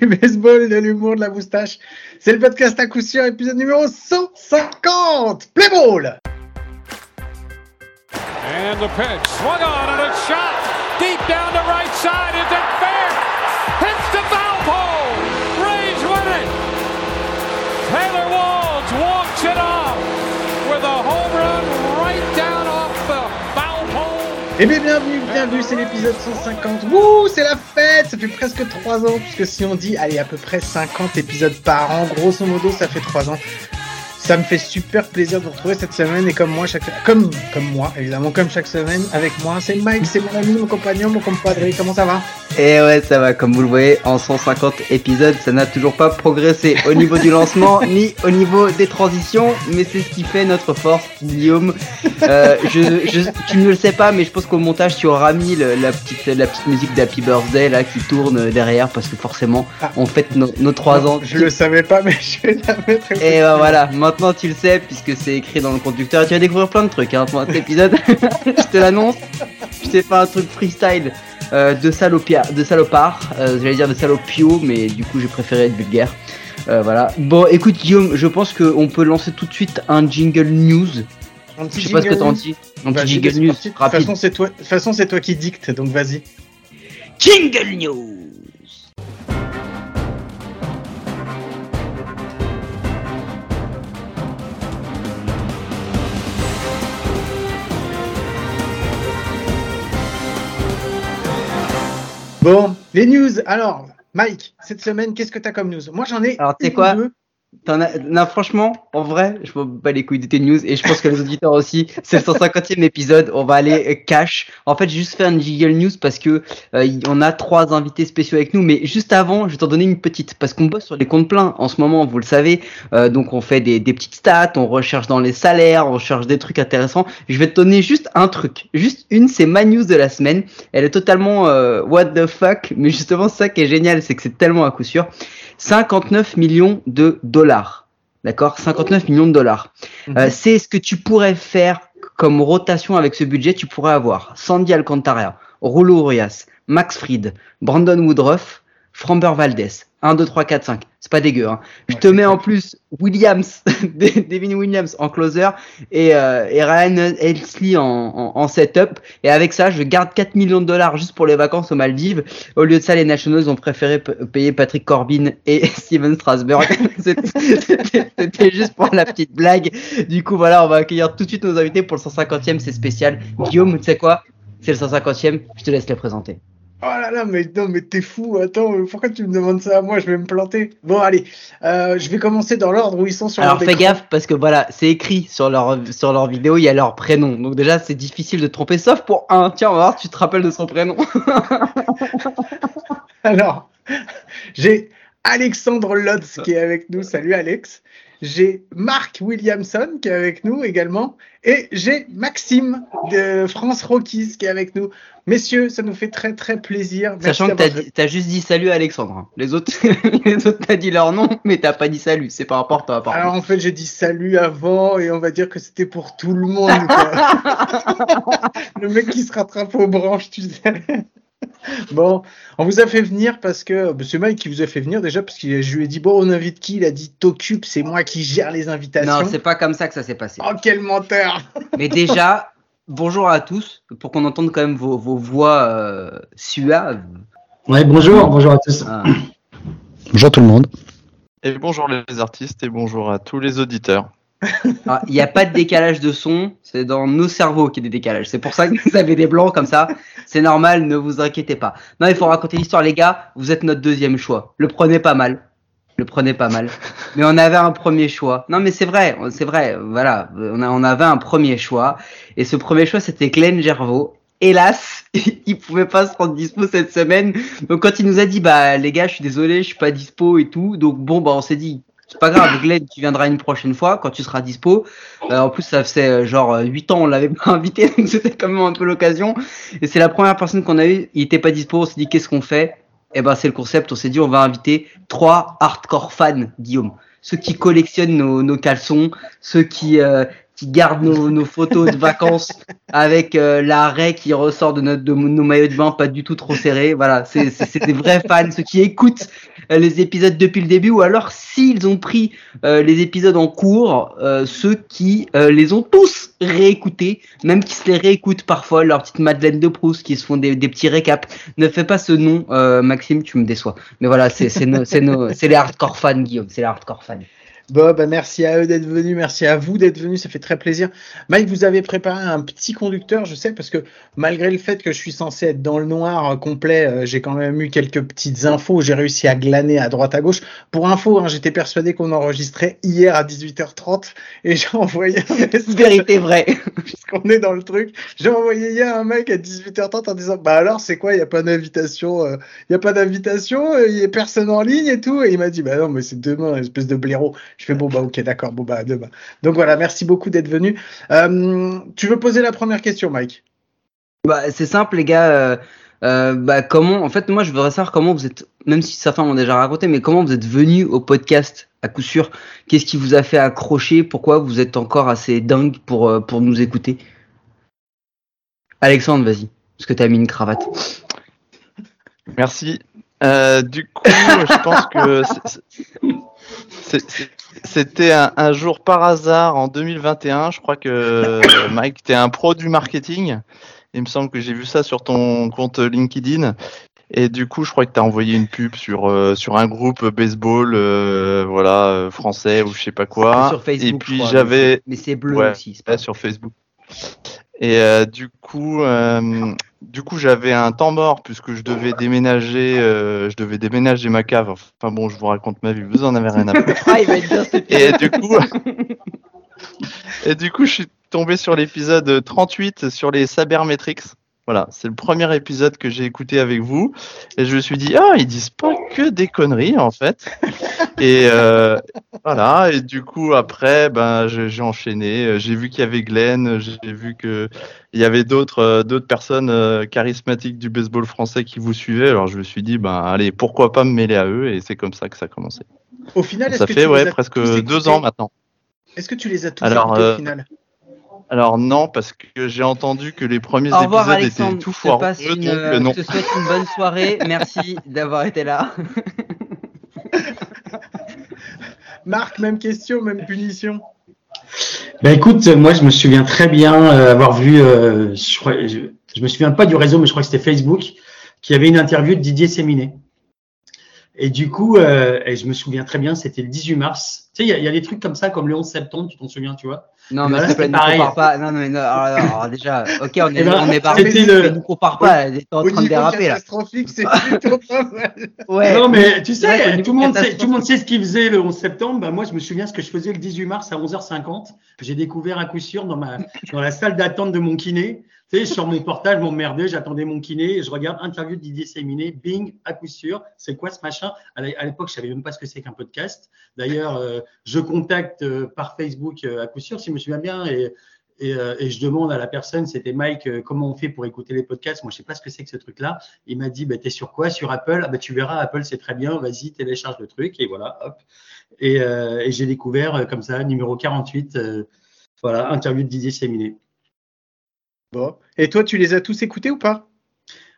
du baseball, de l'humour, de la moustache. C'est le podcast à coup sûr, épisode numéro 150. Play ball! And the pitch, swung on and a shot deep down the right side. Is it Eh bien, bienvenue, bienvenue, c'est l'épisode 150. Wouh, c'est la fête! Ça fait presque 3 ans, puisque si on dit, allez, à peu près 50 épisodes par an, grosso modo, ça fait 3 ans. Ça me fait super plaisir de vous retrouver cette semaine et comme moi, chaque, comme, comme moi, évidemment, comme chaque semaine, avec moi, c'est Mike, c'est mon ami, mon compagnon, mon compadre. Comment ça va? Et ouais, ça va, comme vous le voyez, en 150 épisodes, ça n'a toujours pas progressé au niveau du lancement, ni au niveau des transitions, mais c'est ce qui fait notre force, Guillaume. Euh, je, je, tu ne le sais pas, mais je pense qu'au montage, tu auras mis le- la, petite, la petite musique d'Happy Birthday là qui tourne derrière, parce que forcément, Ah. on fête nos, nos 3 ans. Je le savais pas, mais je vais la mettre. Et euh, voilà, maintenant tu le sais, puisque c'est écrit dans le conducteur, et tu vas découvrir plein de trucs hein, pendant cet épisode. je te l'annonce, je t'ai fait un truc freestyle euh, de, salopia, de salopard, euh, j'allais dire de salopio, mais du coup j'ai préféré être vulgaire. Euh, voilà. Bon, écoute Guillaume, je pense qu'on peut lancer tout de suite un jingle news. Un petit Je sais pas ce que jingle t'en news. dis. Un petit jingle news. De toute rapide. façon, c'est toi, de toute façon, c'est toi qui dicte, donc vas-y. Jingle news. Les news. Alors, Mike, cette semaine, qu'est-ce que t'as comme news? Moi, j'en ai. Alors, tu sais quoi? deux. T'en as... Non, franchement, en vrai, je m'en bats les couilles de tes news et je pense que les auditeurs aussi. C'est le 150e épisode, on va aller euh, cash. En fait, j'ai juste fait un jingle news parce que euh, on a trois invités spéciaux avec nous, mais juste avant, je vais t'en donner une petite parce qu'on bosse sur des comptes pleins en ce moment, vous le savez. Euh, donc, on fait des, des petites stats, on recherche dans les salaires, on recherche des trucs intéressants. Je vais te donner juste un truc, juste une, c'est ma news de la semaine. Elle est totalement euh, what the fuck, mais justement, ça qui est génial, c'est que c'est tellement à coup sûr. 59 millions de dollars. D'accord? 59 millions de dollars. Mhm. Euh, c'est ce que tu pourrais faire comme rotation avec ce budget. Tu pourrais avoir Sandy Alcantara, Rulo Urias, Max Fried, Brandon Woodruff, Framber Valdez. 1, 2, 3, 4, 5. C'est pas dégueu. Hein. Je Ouais, te mets en plus Williams, Devin Williams en closer et, euh, et Ryan Elsley en, en, en setup. Et avec ça, je garde 4 millions de dollars juste pour les vacances aux Maldives. Au lieu de ça, les Nationals ont préféré payer Patrick Corbin et Steven Strasberg. C'était juste pour la petite blague. Du coup, voilà, on va accueillir tout de suite nos invités pour le 150e. C'est spécial. Guillaume, tu sais quoi? C'est le 150e. Je te laisse les présenter. Oh là là, mais non, mais t'es fou. Attends, pourquoi tu me demandes ça? À moi Je vais me planter. Bon, allez, euh, je vais commencer dans l'ordre où ils sont sur Alors leur fais gaffe parce que voilà, c'est écrit sur leur sur leur vidéo, il y a leur prénom. Donc déjà, c'est difficile de te tromper, sauf pour un. Tiens, on va voir tu te rappelles de son prénom. Alors, j'ai Alexandre Lotz qui est avec nous. Salut Alex. J'ai Marc Williamson qui est avec nous également. Et j'ai Maxime de France Rockies qui est avec nous. Messieurs, ça nous fait très très plaisir. Merci Sachant que t'as t'as juste dit salut Alexandre. hein. Les autres, les autres t'as dit leur nom, mais t'as pas dit salut. C'est pas important. apparemment. Alors en fait, j'ai dit salut avant et on va dire que c'était pour tout le monde. le mec qui se rattrape aux branches, tu sais. Bon, on vous a fait venir parce que bah, c'est Mike qui vous a fait venir déjà parce que je lui ai dit bon on invite qui? Il a dit t'occupes, c'est moi qui gère les invitations. non, c'est pas comme ça que ça s'est passé. Oh quel menteur Mais déjà, bonjour à tous, pour qu'on entende quand même vos, vos voix euh, suaves. Ouais, bonjour, bonjour à tous. Ah. Bonjour tout le monde. Et bonjour les artistes et bonjour à tous les auditeurs. Ah, Il n'y a pas de décalage de son, c'est dans nos cerveaux qu'il y a des décalages. C'est pour ça que vous avez des blancs comme ça. C'est normal, ne vous inquiétez pas. Non, il faut raconter l'histoire, les gars. Vous êtes notre deuxième choix. Le prenez pas mal. Le prenez pas mal. Mais on avait un premier choix. Non, mais c'est vrai, c'est vrai. Voilà, on, avait un premier choix. Et ce premier choix, c'était Glenn Gervaux. Hélas, il pouvait pas se rendre dispo cette semaine. Donc quand il nous a dit, bah les gars, je suis désolé, je suis pas dispo et tout. Donc bon, bah on s'est dit, c'est pas grave, Glenn, tu viendras une prochaine fois quand tu seras dispo. Euh, en plus, ça faisait euh, genre 8 ans, on l'avait pas invité, donc c'était quand même un peu l'occasion. Et c'est la première personne qu'on a eu, il était pas dispo, on s'est dit qu'est-ce qu'on fait? Eh ben c'est le concept, on s'est dit on va inviter trois hardcore fans, Guillaume. Ceux qui collectionnent nos, nos caleçons, ceux qui, euh, qui garde nos, nos photos de vacances avec euh, la raie qui ressort de, notre, de nos maillots de bain pas du tout trop serrés. Voilà, c'est des vrais fans, ceux qui écoutent euh, les épisodes depuis le début, ou alors s'ils ont pris euh, les épisodes en cours, euh, ceux qui euh, les ont tous réécoutés, même qui se les réécoutent parfois, leur petite Madeleine de Proust, qui se font des, des petits récaps. Ne fais pas ce nom, euh, Maxime, tu me déçois. Mais voilà, c'est les hardcore fans, Guillaume, c'est les hardcore fans. Bon, bah, merci à eux d'être venus, merci à vous d'être venus, ça fait très plaisir. Mike, vous avez préparé un petit conducteur, je sais, parce que malgré le fait que je suis censé être dans le noir euh, complet, euh, j'ai quand même eu quelques petites infos, j'ai réussi à glaner à droite à gauche. Pour info, hein, j'étais persuadé qu'on enregistrait hier à 18h30 et j'ai envoyé un message, Vérité vraie. puisqu'on est dans le truc, j'ai envoyé hier un mec à 18h30 en disant, bah alors c'est quoi, il n'y a pas d'invitation, euh, il y a pas d'invitation, il y a personne en ligne et tout, et il m'a dit, bah non, mais c'est demain, espèce de blaireau. Je fais bon bah ok d'accord bon bah à demain. Donc voilà merci beaucoup d'être venu. Euh, tu veux poser la première question Mike? Bah, c'est simple, les gars. euh, euh, bah, comment, en fait, moi, je voudrais savoir comment vous êtes, même si certains l'ont déjà raconté, mais comment vous êtes venu au podcast à coup sûr? Qu'est-ce qui vous a fait accrocher? Pourquoi vous êtes encore assez dingue pour, pour nous écouter? Alexandre, vas-y, parce que t'as mis une cravate. Merci. Euh, du coup, je pense que c'était un, un jour par hasard en 2021. Je crois que Mike, tu es un pro du marketing. Il me semble que j'ai vu ça sur ton compte LinkedIn. Et du coup, je crois que tu as envoyé une pub sur, euh, sur un groupe baseball euh, voilà, euh, français ou je sais pas quoi. sur Facebook. Et puis j'avais Mais c'est bleu Ouais. aussi. c'est pas- sur Facebook. Et euh, du coup, euh, du coup, j'avais un temps mort puisque je devais déménager, euh, je devais déménager ma cave. Enfin bon, je vous raconte ma vie, vous en avez rien à foutre. Ah, il va être bien cet Et du coup, et du coup, je suis tombé sur l'épisode 38 sur les Sabermetrics. Voilà, c'est le premier épisode que j'ai écouté avec vous et je me suis dit ah ils disent pas que des conneries en fait et voilà et du coup après ben j'ai enchaîné j'ai vu qu'il y avait Glenn j'ai vu que il y avait d'autres euh, d'autres personnes euh, charismatiques du baseball français qui vous suivaient alors je me suis dit ben allez pourquoi pas me mêler à eux et c'est comme ça que ça a commencé Au final est-ce ça que fait tu ouais les as presque deux ans maintenant Est-ce que tu les as tous Alors, écoutés euh, au final? alors non parce que j'ai entendu que les premiers Au revoir, épisodes Alexandre. étaient tout foireux donc euh, non je te souhaite une bonne soirée. Merci d'avoir été là. Marc même question même punition. Ben écoute, moi je me souviens très bien euh, avoir vu, euh, je, je, je me souviens pas du réseau, mais je crois que c'était Facebook, qui avait une interview de Didier Séminet. Et du coup, euh, et je me souviens très bien, c'était le 18 mars. Tu sais, il y, a- il y a des trucs comme ça, comme le 11 septembre, tu t'en souviens, tu vois? Non, mais plaît, c'est pareil. compare pas. Non, non, mais non, alors, alors, déjà, ok, on est, Eh ben, on est le- ne compare pas. T'es en train de déraper là. catastrophique c'est plutôt pas mal. Ouais. Non, mais tu sais, Ouais, tout, le monde sait, catastrophe. tout le monde sait ce qu'il faisait le 11 septembre. Bah, moi, je me souviens ce que je faisais le 18 mars à 11h50. J'ai découvert à coup sûr dans, ma, dans la salle d'attente de mon kiné. Tu sais, sur mon portable, je m'emmerdais, j'attendais mon kiné, je regarde interview de Didier Séminet, bing, à coup sûr. C'est quoi ce machin? À l'é- à l'époque, je savais même pas ce que c'est qu'un podcast. D'ailleurs, euh, je contacte euh, par Facebook euh, à coup sûr, si je me souviens bien, et, je demande à la personne, c'était Mike, comment on fait pour écouter les podcasts? Moi, je sais pas ce que c'est que ce truc-là. Il m'a dit, bah, t'es sur quoi? Sur Apple? Ah, bah, Tu verras, Apple, c'est très bien. Vas-y, télécharge le truc. Et voilà, hop. Et, j'ai découvert comme ça, numéro 48, euh, voilà, interview de Didier Séminet. Bon. Et toi tu les as tous écoutés ou pas?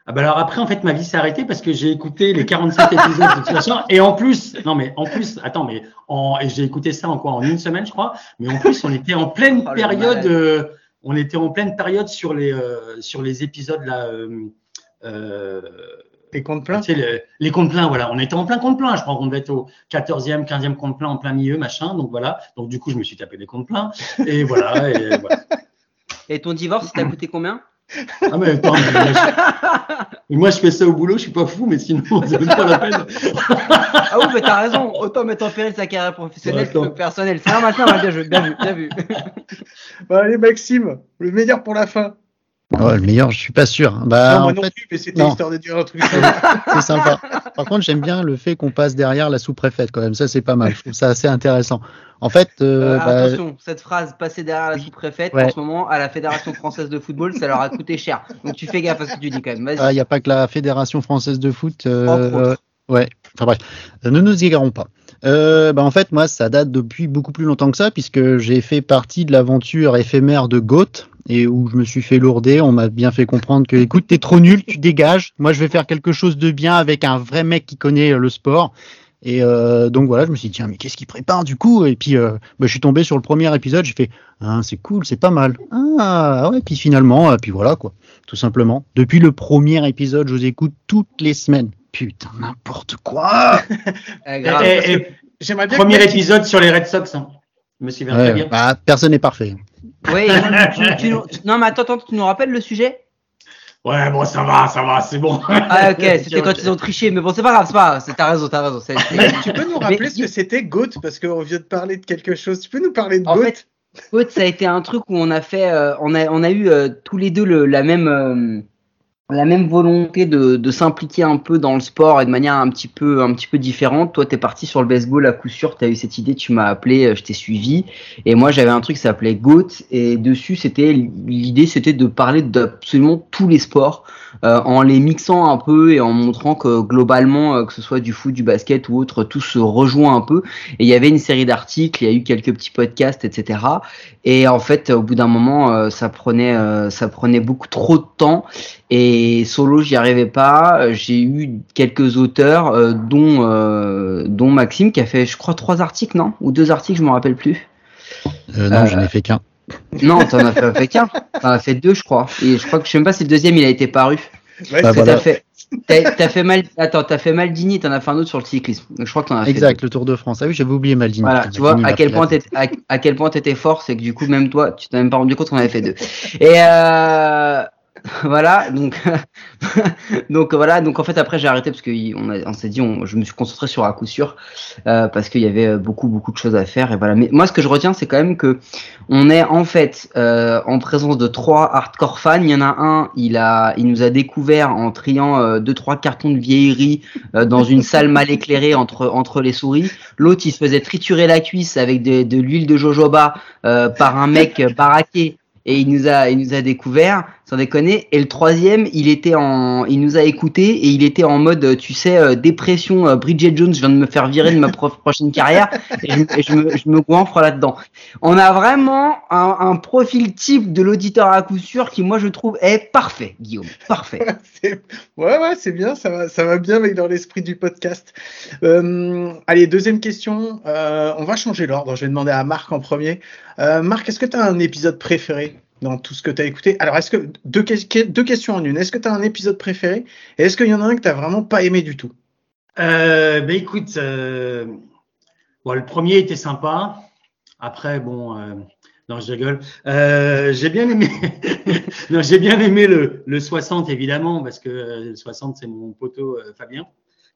Ah bah alors après, en fait, ma vie s'est arrêtée parce que j'ai écouté les 47 épisodes de toute façon. Et en plus, non mais en plus, attends, mais en, et j'ai écouté ça en quoi? En une semaine, je crois. Mais en plus, on était en pleine Oh, période, euh, on était en pleine période sur les euh, sur les épisodes là. Euh, euh, Tes comptes pleins? tu sais, le- les comptes pleins, voilà. On était en plein compte plein. Je crois qu'on devait être au 14e, 15e compte plein en plein milieu, machin. Donc voilà. Donc du coup, je me suis tapé des comptes pleins. Et voilà. Et voilà. Et ton divorce, il t'a coûté combien Ah mais attends, mais moi, je... mais moi, je fais ça au boulot, je suis pas fou, mais sinon ça vaut pas la peine. Ah oui, mais t'as raison. Autant mettre en péril sa carrière professionnelle que personnelle. C'est un matin, bien joué, bien vu, bien vu. Bon, allez Maxime le meilleur pour la fin. Ouais, le meilleur, je suis pas sûr. Bah, non moi en non fait, plus mais c'était histoire de dire un truc c'est sympa. Par contre, j'aime bien le fait qu'on passe derrière la sous-préfète quand même. Ça, c'est pas mal. Je trouve ça assez intéressant. En fait, euh, Euh, bah, attention, cette phrase passée derrière la sous-préfète, Ouais. en ce moment, à la Fédération française de football, ça leur a coûté cher. Donc tu fais gaffe à ce que tu dis quand même. Vas-y. il n'y a pas que la Fédération française de foot. euh, euh, ouais. Enfin bref, Euh, ne nous égarons pas. Euh, bah en fait, moi, ça date depuis beaucoup plus longtemps que ça, puisque j'ai fait partie de l'aventure éphémère de Goat, et où je me suis fait lourder. On m'a bien fait comprendre que, écoute, t'es trop nul, tu dégages. Moi, je vais faire quelque chose de bien avec un vrai mec qui connaît le sport. Et euh, donc voilà, je me suis dit, tiens, mais qu'est-ce qu'il prépare du coup? Et puis, euh, bah, je suis tombé sur le premier épisode, j'ai fait, ah, c'est cool, c'est pas mal. Ah ouais, puis finalement, euh, puis voilà quoi, tout simplement. Depuis le premier épisode, je vous écoute toutes les semaines. Putain, n'importe quoi Eh, et- et J'aimerais bien. premier que- épisode sur les Red Sox. Hein. Je me souviens très Ouais, bien. bah, Personne n'est parfait. Oui, tu- tu nous- tu- non mais attends, attends, tu nous rappelles le sujet? Ouais, bon, ça va, ça va, c'est bon. Ah ok, c'était quand ils ont triché, mais bon c'est pas grave, c'est pas grave, c'est- t'as raison, t'as raison. Mais c'est- tu peux nous rappeler Mais- ce que c'était Goat? Parce qu'on vient de parler de quelque chose. Tu peux nous parler de En Goat? fait, Goat, ça a été un truc où on a fait, euh, on a, on a eu euh, tous les deux le, la même, euh, la même volonté de, de s'impliquer un peu dans le sport et de manière un petit peu, un petit peu différente. Toi, t'es parti sur le baseball à coup sûr, t'as eu cette idée, tu m'as appelé, euh, je t'ai suivi, et moi j'avais un truc qui s'appelait Goat, et dessus c'était l'idée, c'était de parler d'absolument tous les sports. euh, en les mixant un peu et en montrant que globalement, euh, que ce soit du foot, du basket ou autre, tout se rejoint un peu. Et il y avait une série d'articles, il y a eu quelques petits podcasts, etc. Et en fait, au bout d'un moment, euh, ça prenait, ça prenait beaucoup trop de temps. Et solo, j'y arrivais pas. Euh, J'ai eu quelques auteurs, euh, dont, euh, dont Maxime, qui a fait, je crois, trois articles, non? Ou deux articles, je me rappelle plus. Euh, non, Euh, je n'ai fait qu'un. Non, t'en as fait, fait qu'un. T'en as fait deux, je crois. Et je crois que je sais même pas si le deuxième, il a été paru. Ouais, Bah, voilà. T'as fait, mal, attends, t'as fait Maldini, t'en as fait un autre sur le cyclisme. Donc, je crois que t'en as fait Exact, le Tour de France. Ah oui, j'avais oublié Maldini. Voilà, tu vois à quel point à, à quel point t'étais fort, c'est que du coup même toi, tu t'es même pas rendu compte qu'on avait fait deux. Et euh, voilà, donc donc voilà, donc en fait après j'ai arrêté parce que on, s'est dit, on, je me suis concentré sur à coup sûr euh, parce qu'il y avait euh, beaucoup beaucoup de choses à faire et voilà. Mais moi ce que je retiens c'est quand même que on est en fait euh, en présence de trois hardcore fans. Il y en a un, il a, il nous a découvert en triant euh, deux trois cartons de vieillerie euh, dans une salle mal éclairée entre entre les souris. L'autre, il se faisait triturer la cuisse avec de, de l'huile de jojoba euh, par un mec baraqué et il nous a il nous a découvert sans déconner et le troisième il était en il nous a écouté et il était en mode tu sais euh, dépression euh, Bridget Jones je viens de me faire virer de ma pro- prochaine carrière et je, me je me goinfre là dedans on a vraiment un, profil type de l'auditeur à coup sûr qui moi je trouve est parfait Guillaume parfait Ouais, ouais, c'est bien, ça va, ça va bien avec dans l'esprit du podcast. Euh, allez, deuxième question. On va changer l'ordre. Je vais demander à Marc en premier. Marc, est-ce que tu as un épisode préféré? Dans tout ce que tu as écouté Alors, est-ce que deux, que- deux questions en une. Est-ce que tu as un épisode préféré? Et est-ce qu'il y en a un que tu vraiment pas aimé du tout? Euh, ben écoute, euh, le premier était sympa. Après, bon, euh, non, je rigole. Euh, j'ai bien aimé, non, j'ai bien aimé le, le 60 évidemment parce que le 60 c'est mon poteau Fabien,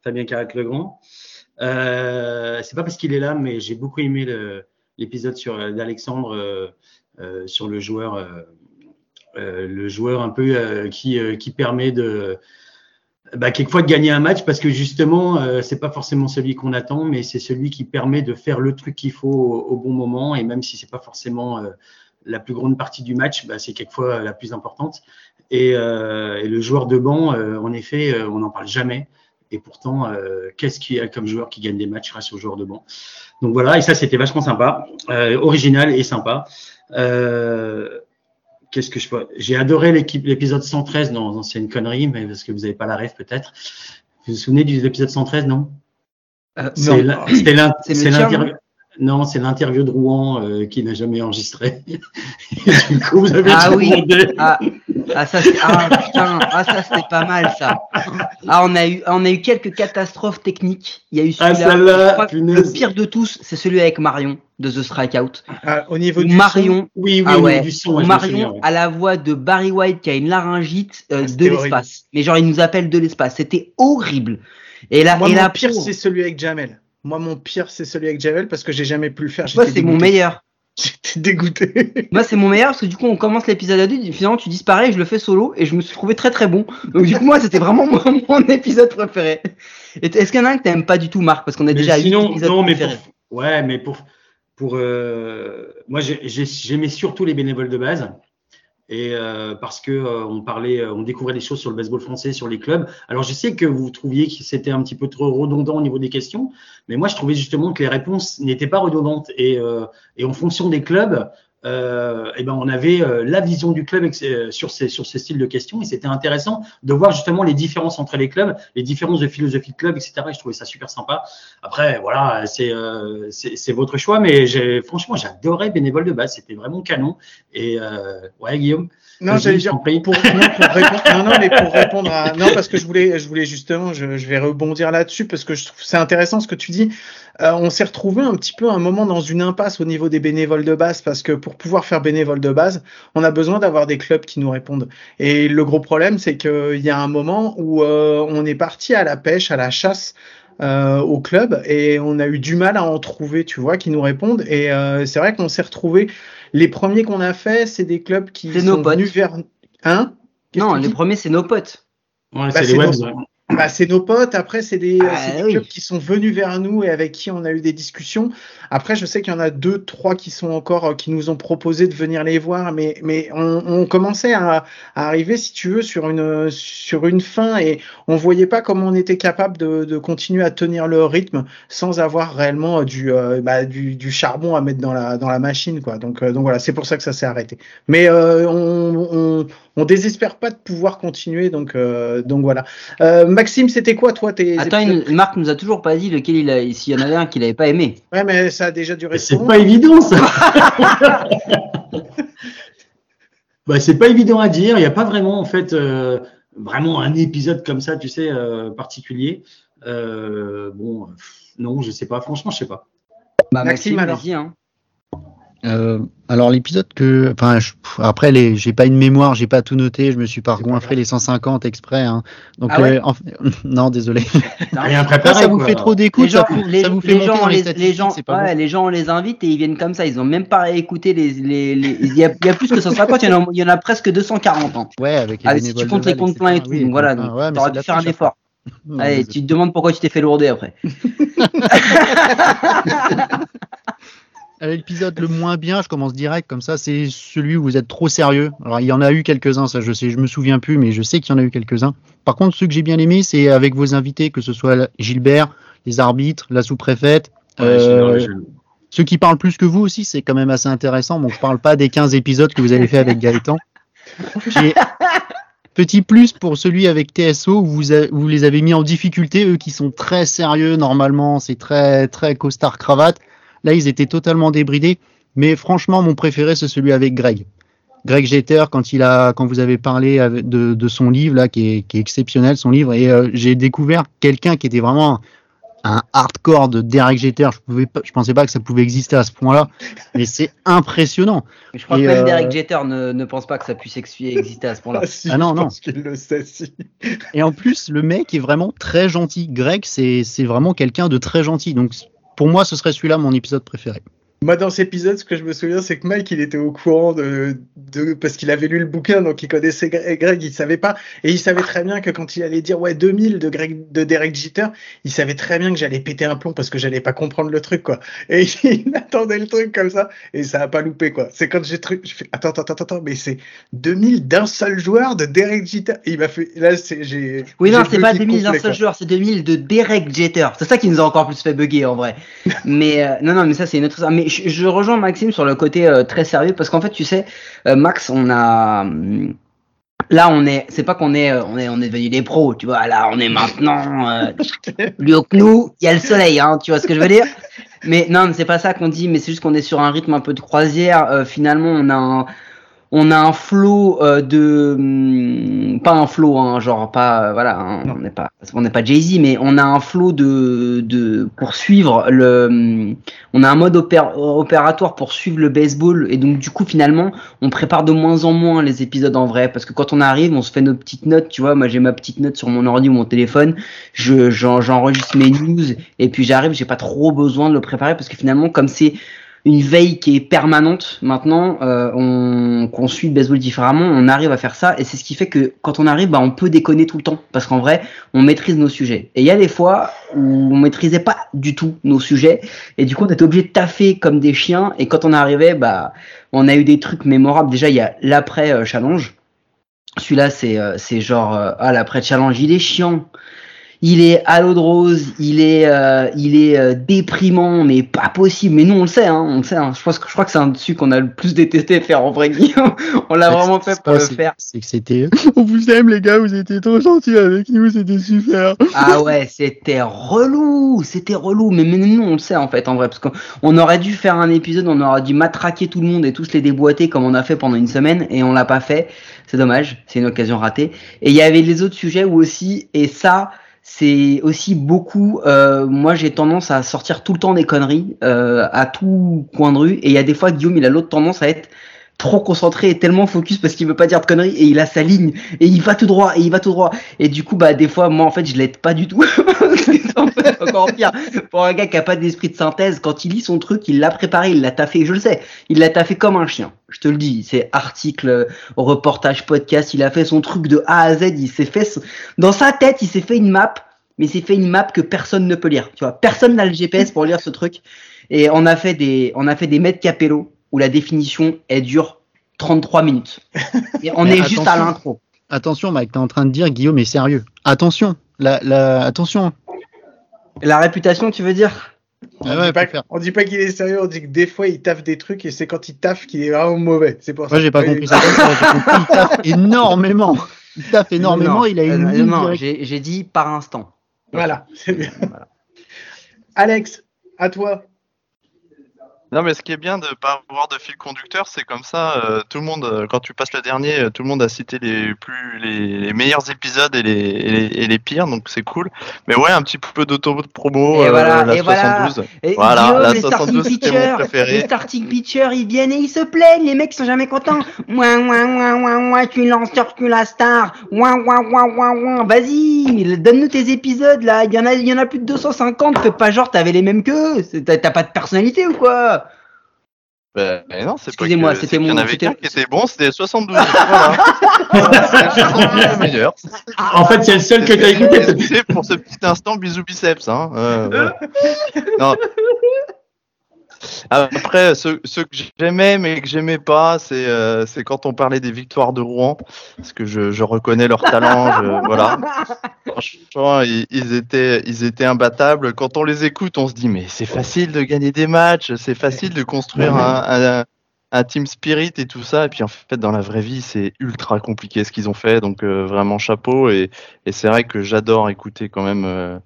Fabien Carac Legrand. Euh, c'est pas parce qu'il est là, mais j'ai beaucoup aimé l'épisode sur d'Alexandre sur le joueur, euh, euh, le joueur un peu euh, qui euh, qui permet de bah, quelquefois de gagner un match parce que justement, euh, c'est pas forcément celui qu'on attend, mais c'est celui qui permet de faire le truc qu'il faut au, bon moment. Et même si c'est pas forcément euh, la plus grande partie du match, bah, c'est quelquefois la plus importante. Et, euh, le joueur de banc, euh, en effet, euh, on n'en parle jamais. Et pourtant, euh, qu'est-ce qu'il y a comme joueur qui gagne des matchs grâce au joueur de banc? Donc voilà, et ça, c'était vachement sympa, euh, original et sympa. Euh, Qu'est-ce que je peux. J'ai adoré l'épisode 113. Non, non, c'est une connerie, mais parce que vous n'avez pas la rêve peut-être. Vous vous souvenez de l'épisode 113, non? Euh, C'est l'interview. Non, c'est l'interview de Rouen euh, qui n'a jamais enregistré. Du coup, vous avez Ah oui. Ah, ah, ça, c'est- ah, putain, ah, ça c'était pas mal ça. Ah, on a eu, on a eu quelques catastrophes techniques. Il y a eu Ah, celui-là. le pire de tous, c'est celui avec Marion de The Strikeout. Ah, Au niveau du Marion, Oui, oui, ah au ouais, niveau du son, ouais, souviens, Marion ouais. a la voix de Barry White qui a une laryngite euh, Ah, de l'espace. Mais genre il nous appelle de l'espace. C'était horrible. Et là, Moi, et mon la pire, c'est celui avec Jamel. Moi, mon pire, c'est celui avec Jamel parce que j'ai jamais pu le faire. Moi, c'est mon meilleur. J'étais dégoûté. Moi, c'est mon meilleur parce que du coup, on commence l'épisode à deux, et finalement, tu disparais et je le fais solo et je me suis trouvé très très bon. Donc, du coup, moi, c'était vraiment mon, mon épisode préféré. Est-ce qu'il y en a un que t'aimes pas du tout, Marc? Parce qu'on a Mais déjà eu sinon, non, mais pour, ouais, mais pour, pour, euh, moi, j'ai- j'ai- j'aimais surtout les bénévoles de base et euh, parce que euh, on parlait, euh, on découvrait des choses sur le baseball français, sur les clubs. Alors je sais que vous trouviez que c'était un petit peu trop redondant au niveau des questions, mais moi je trouvais justement que les réponses n'étaient pas redondantes et, euh, et en fonction des clubs, euh, eh ben on avait euh, la vision du club euh, sur ces sur ces styles de questions et c'était intéressant de voir justement les différences entre les clubs, les différences de philosophie de club, etc. Et je trouvais ça super sympa. Après voilà, c'est euh, c'est votre choix, mais franchement j'adorais bénévole de base, c'était vraiment canon. Et euh, ouais Guillaume? Non, j'allais dire pour, non, pour répondre, non, non, mais pour répondre à, non, parce que je voulais, je voulais justement, je, je vais rebondir là-dessus parce que je trouve c'est intéressant ce que tu dis. Euh, on s'est retrouvé un petit peu un moment dans une impasse au niveau des bénévoles de base parce que pour pouvoir faire bénévole de base, on a besoin d'avoir des clubs qui nous répondent. Et le gros problème, c'est qu'il y a un moment où euh, on est parti à la pêche, à la chasse. euh, au club et on a eu du mal à en trouver, tu vois, qui nous répondent. Et euh, c'est vrai qu'on s'est retrouvé. Les premiers qu'on a fait, c'est des clubs qui C'est nos sont potes. venus vers. Hein? Qu'est-ce Non, que tu les dis? premiers, c'est nos potes. Ouais, Bah, c'est c'est les webs. dans- ouais. Bah, c'est nos potes. Après, c'est des, Ah, des oui. clubs qui sont venus vers nous et avec qui on a eu des discussions. Après, je sais qu'il y en a deux, trois qui sont encore, euh, qui nous ont proposé de venir les voir, mais, mais on, on commençait à, à arriver, si tu veux, sur une, sur une fin et on voyait pas comment on était capable de, de continuer à tenir le rythme sans avoir réellement euh, du, euh, bah, du, du charbon à mettre dans la, dans la machine, quoi. Donc, euh, donc voilà, c'est pour ça que ça s'est arrêté. Mais euh, on, on, on désespère pas de pouvoir continuer, donc, euh, donc voilà. Euh, Maxime, c'était quoi, toi, tes Attends, épisodes il- Marc nous a toujours pas dit lequel il a, s'il y en avait un qu'il avait pas aimé. Ouais, mais ça a déjà duré C'est pas évident ça. bah, c'est pas évident à dire. Il n'y a pas vraiment en fait euh, vraiment un épisode comme ça, tu sais, euh, particulier. Euh, bon, pff, non, je sais pas. Franchement, je sais pas. Bah, Maxime, Maxime, alors. vas-y, hein. Euh, alors l'épisode que, enfin, je- après les, j'ai pas une mémoire, j'ai pas tout noté, je me suis pas C'est pas goinfré grave. les 150 exprès. Hein. Donc Ah ouais euh, en non, désolé. Rien Après, préparé. ça vous quoi. fait trop Les d'écoute, gens, ça, vous- les, ça vous fait les gens, les les, gens, c'est pas ouais, bon. les gens, on les invite et ils viennent comme ça. Ils ont même pas écouté les, les, les- il y a, il y a plus que 150, il y en a, il y en a presque 240. Hein. Ouais, avec les Allez, si tu comptes les comptes pleins et tout, Oui, donc voilà, ah, donc ouais, t'aurais dû faire un effort. Non, Allez, tu te demandes pourquoi tu t'es fait lourder après. L'épisode le moins bien, je commence direct comme ça, c'est celui où vous êtes trop sérieux. Alors il y en a eu quelques-uns, ça je sais, je me souviens plus, mais je sais qu'il y en a eu quelques-uns. Par contre, ceux que j'ai bien aimé, c'est avec vos invités, que ce soit Gilbert, les arbitres, la sous-préfète. Ouais, euh, Ceux qui parlent plus que vous aussi, c'est quand même assez intéressant. Bon, je parle pas des 15 épisodes que vous avez fait avec Gaëtan. Petit plus pour celui avec TSO où vous, a- où vous les avez mis en difficulté, eux qui sont très sérieux normalement, c'est très très costard cravate. Là, ils étaient totalement débridés. Mais franchement, mon préféré, c'est celui avec Greg. Greg Jeter, quand il a, quand vous avez parlé de, de son livre là, qui est, qui est exceptionnel, son livre, et euh, j'ai découvert quelqu'un qui était vraiment un hardcore de Derek Jeter. Je pouvais pas, je pensais pas que ça pouvait exister à ce point-là, mais c'est impressionnant. Mais je crois Et, que même euh, Derek Jeter ne, ne pense pas que ça puisse ex- exister à ce point-là. Ah, si, Ah non, je non. pense qu'il le sait, si. Et en plus, le mec est vraiment très gentil. Greg, c'est c'est vraiment quelqu'un de très gentil. Donc, pour moi, ce serait celui-là mon épisode préféré. Moi, dans cet épisode, ce que je me souviens, c'est que Mike, il était au courant de, de parce qu'il avait lu le bouquin, donc il connaissait Gre- Greg, il savait pas, et il savait très bien que quand il allait dire ouais 2000 de Greg, de Derek Jeter, il savait très bien que j'allais péter un plomb parce que j'allais pas comprendre le truc quoi. Et il attendait le truc comme ça, et ça a pas loupé quoi. C'est quand j'ai truc, je fais attends attends attends attends, mais c'est 2000 d'un seul joueur de Derek Jeter. Et il m'a fait là c'est j'ai. Oui, non, c'est pas bugué 2000 d'un seul joueur, c'est 2000 de Derek Jeter. C'est ça qui nous a encore plus fait bugger en vrai. mais euh, non, non, mais ça c'est une autre. Mais je, je rejoins Maxime sur le côté euh, très sérieux parce qu'en fait, tu sais, euh, Max, on a. hum, Là, on est, c'est pas qu'on est, euh, on est, on est devenu des pros, tu vois. Là, on est maintenant euh, haut que nous. Il y a le soleil, hein, tu vois ce que je veux dire. Mais non, c'est pas ça qu'on dit. Mais c'est juste qu'on est sur un rythme un peu de croisière. Euh, finalement, on a un, on a un flot euh, de hum, pas un flot hein, genre pas euh, voilà hein, on n'est pas on n'est pas Jay Z mais on a un flot de de pour suivre le hum, on a un mode opér- opératoire pour suivre le baseball et donc du coup finalement on prépare de moins en moins les épisodes en vrai parce que quand on arrive on se fait nos petites notes tu vois. Moi j'ai ma petite note sur mon ordi ou mon téléphone je j'en- j'enregistre mes news et puis j'arrive j'ai pas trop besoin de le préparer parce que finalement comme c'est une veille qui est permanente. Maintenant, euh, on, qu'on suit le baseball différemment, on arrive à faire ça, et c'est ce qui fait que quand on arrive, bah, on peut déconner tout le temps, parce qu'en vrai, on maîtrise nos sujets. Et il y a des fois où on maîtrisait pas du tout nos sujets, et du coup, on était obligé de taffer comme des chiens, et quand on arrivait, bah, on a eu des trucs mémorables. Déjà, il y a l'après euh. Celui-là, c'est euh, c'est genre euh, ah l'après challenge, il est chiant il est à l'eau de rose, il est, euh, il est euh, déprimant, mais pas possible. Mais nous, on le sait, hein, on le sait. Hein. Je pense que je crois que c'est un dessus qu'on a le plus détesté faire en vrai. Guillaume. on l'a vraiment fait pour le faire. C'est que c'était. On vous aime, les gars, vous étiez trop gentils avec nous, c'était super. Ah ouais, c'était relou, c'était relou. Mais, mais nous, on le sait en fait, en vrai, parce qu'on aurait dû faire un épisode, on aurait dû matraquer tout le monde et tous les déboîter comme on a fait pendant une semaine, et on l'a pas fait. C'est dommage, c'est une occasion ratée. Et il y avait les autres sujets où aussi, et ça, c'est aussi beaucoup. euh, moi, j'ai tendance à sortir tout le temps des conneries euh, à tout coin de rue, et il y a des fois Guillaume, il a l'autre tendance à être trop concentré et tellement focus parce qu'il veut pas dire de conneries et il a sa ligne et il va tout droit et il va tout droit. Et du coup bah des fois moi en fait je l'aide pas du tout. C'est pour un gars qui a pas d'esprit de synthèse quand il lit son truc il l'a préparé il l'a taffé. Je le sais. Il l'a taffé comme un chien. Je te le dis. C'est article reportage podcast. Il a fait son truc de A à Z. Il s'est fait dans sa tête il s'est fait une map mais il s'est fait une map que personne ne peut lire. Tu vois personne n'a le GPS pour lire ce truc. Et on a fait des on a fait des mètres capello où la définition elle dure 33 minutes et on est juste à attention. l'intro Attention, Mike, t'es en train de dire Guillaume est sérieux. Attention, la, la, attention. la réputation tu veux dire? On, Ah ouais, dit pas, faut faire. on dit pas qu'il est sérieux, on dit que des fois il taffe des trucs et c'est quand il taffe qu'il est vraiment mauvais. C'est pour ça. Moi, j'ai pas compris ça. Il taffe énormément. Il taffe énormément. Non, il a une euh, non, j'ai dit par instant Voilà, c'est bien. Voilà. Alex, à toi. Non, mais ce qui est bien de pas avoir de fil conducteur, c'est comme ça, euh, tout le monde, euh, quand tu passes le dernier, euh, tout le monde a cité les plus, les, les meilleurs épisodes et les, et les, et les pires, donc c'est cool. Mais ouais, un petit peu d'auto-promo, euh, voilà, la et voilà. 72. Et Voilà, Guillaume, la les starting 72, c'était mon préféré. les starting pitchers, ils viennent et ils se plaignent, les mecs sont jamais contents. Ouin, ouin, ouin, ouin, ouin, tu lanceur, tu la star. Ouin, ouin, ouin, ouin, ouin. Vas-y, donne-nous tes épisodes, là. Il y en a, il y en a plus de 250. Fais pas genre, t'avais les mêmes T'as t'as pas de personnalité ou quoi? Ben, mais non, c'est pas Excusez-moi, que- c'était c'est qu'il y en mon- avait c'était- qu'un qui était bon, c'était 72. voilà. Voilà, c'est le 72 le meilleur. En fait, c'est le seul que tu as écouté. C'est pour ce petit instant bisous biceps. Hein. euh, voilà. Non. Après, ceux que j'aimais mais que j'aimais pas, c'est euh, c'est quand on parlait des victoires de Rouen, parce que je, je reconnais leur talent. je- voilà. Franchement, ils, ils étaient ils étaient imbattables. Quand on les écoute, on se dit mais c'est facile de gagner des matchs, c'est facile de construire un, un, un team spirit et tout ça. Et puis en fait, dans la vraie vie, c'est ultra compliqué ce qu'ils ont fait. Donc euh, vraiment chapeau. Et, et c'est vrai que j'adore écouter quand même. euh,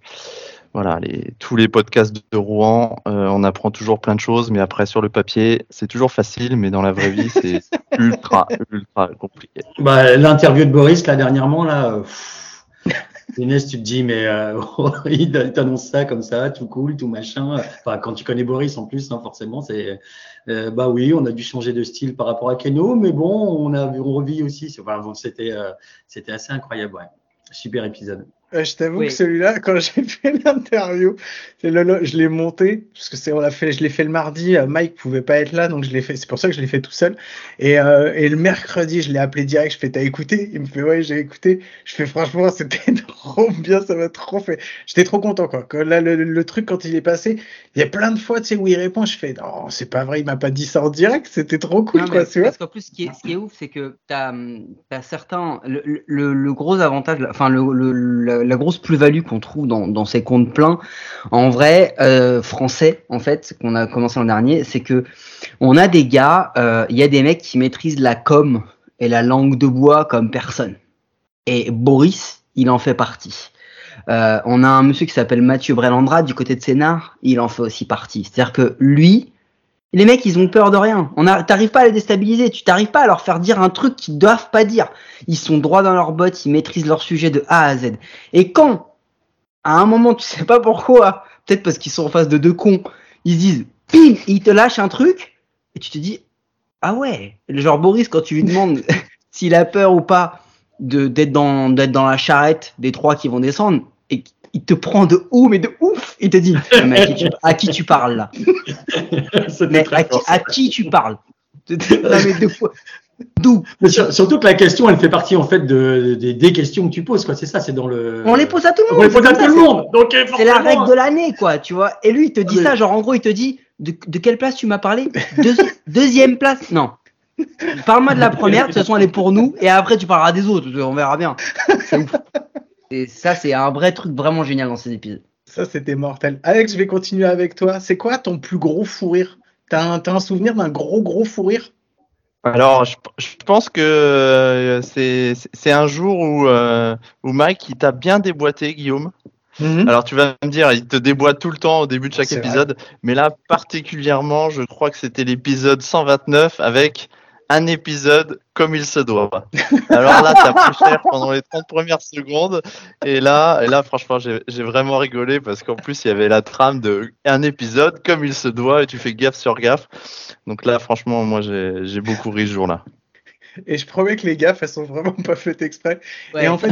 voilà, les, tous les podcasts de Rouen, euh, on apprend toujours plein de choses, mais après sur le papier, c'est toujours facile, mais dans la vraie vie, c'est ultra, ultra compliqué. Bah, L'interview de Boris, là, dernièrement, là, pff, Inès, tu te dis, mais euh, il t'annonce ça comme ça, tout cool, tout machin. Enfin, quand tu connais Boris en plus, hein, forcément, c'est. euh, bah oui, on a dû changer de style par rapport à Keno, mais bon, on a on revit aussi. c'est- Enfin, bon, c'était euh, c'était assez incroyable, ouais. Super épisode. Euh, je t'avoue Oui. que celui-là, quand j'ai fait l'interview, c'est le- le- je l'ai monté parce que c'est on l'a fait, je l'ai fait le mardi. euh, Mike pouvait pas être là, donc je l'ai fait. C'est pour ça que je l'ai fait tout seul. Et, euh, et le mercredi, je l'ai appelé direct. Je fais t'as écouté? Il me fait ouais, j'ai écouté. Je fais franchement, c'était trop bien, ça m'a trop fait. J'étais trop content quoi. Quand là, le, le truc quand il est passé, il y a plein de fois, tu sais, où il répond. Je fais non, c'est pas vrai, il m'a pas dit ça en direct. C'était trop cool Non, quoi, mais parce qu'en plus, ce qui est, ce qui est ouf, c'est que t'as as certains. Le, le, le gros avantage, enfin, le, le- la, grosse plus-value qu'on trouve dans, ces comptes pleins, en vrai, euh, français, en fait, qu'on a commencé l'an dernier, c'est que on a des gars, euh, il y a des mecs qui maîtrisent la com et la langue de bois comme personne. Et Boris, il en fait partie. Euh, on a un monsieur qui s'appelle Mathieu Brelandra du côté de Sénart, il en fait aussi partie. C'est-à-dire que lui, les mecs, ils ont peur de rien. On t'arrives pas à les déstabiliser. Tu t'arrives pas à leur faire dire un truc qu'ils doivent pas dire. Ils sont droits dans leurs bottes. Ils maîtrisent leur sujet de A à Z. Et quand, à un moment, tu sais pas pourquoi, peut-être parce qu'ils sont en face de deux cons, ils se disent, et ils te lâchent un truc, et tu te dis, ah ouais. Genre Boris, quand tu lui demandes s'il a peur ou pas de d'être dans d'être dans la charrette des trois qui vont descendre, et il te prend de haut, mais de ouf. Il te dit, mais à qui tu, à qui tu parles là? Mais à qui, fort, à qui tu parles? Non, mais de quoi? D'où? Mais sur- surtout que la question, elle fait partie en fait de, des- des questions que tu poses, quoi. C'est ça, c'est dans le. On les pose à tout le On monde. les pose à tout le monde. Donc, euh, C'est la règle de l'année, quoi, tu vois. Et lui, il te dit Ah, ça, genre en gros, il te dit de, de quelle place tu m'as parlé? Deuxi- Deuxième place Non. Parle-moi de la première, de toute façon, elle est pour nous, et après, tu parleras des autres, on verra bien. C'est ouf. Et ça, c'est un vrai truc vraiment génial dans ces épisodes. Ça, c'était mortel. Alex, je vais continuer avec toi. C'est quoi ton plus gros fou rire? T'as un, t'as un souvenir d'un gros, gros fou rire? Alors, je, je pense que euh, c'est c'est un jour où, euh, où Mike, il t'a bien déboîté, Guillaume. Alors, tu vas me dire, il te déboîte tout le temps au début de chaque vrai. épisode. Mais là, particulièrement, je crois que c'était l'épisode 129 avec un épisode comme il se doit. Alors là, t'as pris cher pendant les 30 premières secondes. Et là, et là franchement, j'ai vraiment rigolé parce qu'en plus, il y avait la trame de un épisode comme il se doit et tu fais gaffe sur gaffe. Donc là, franchement, moi, j'ai beaucoup ri ce jour-là. Et je promets que les elles sont vraiment pas faites exprès. Et en fait,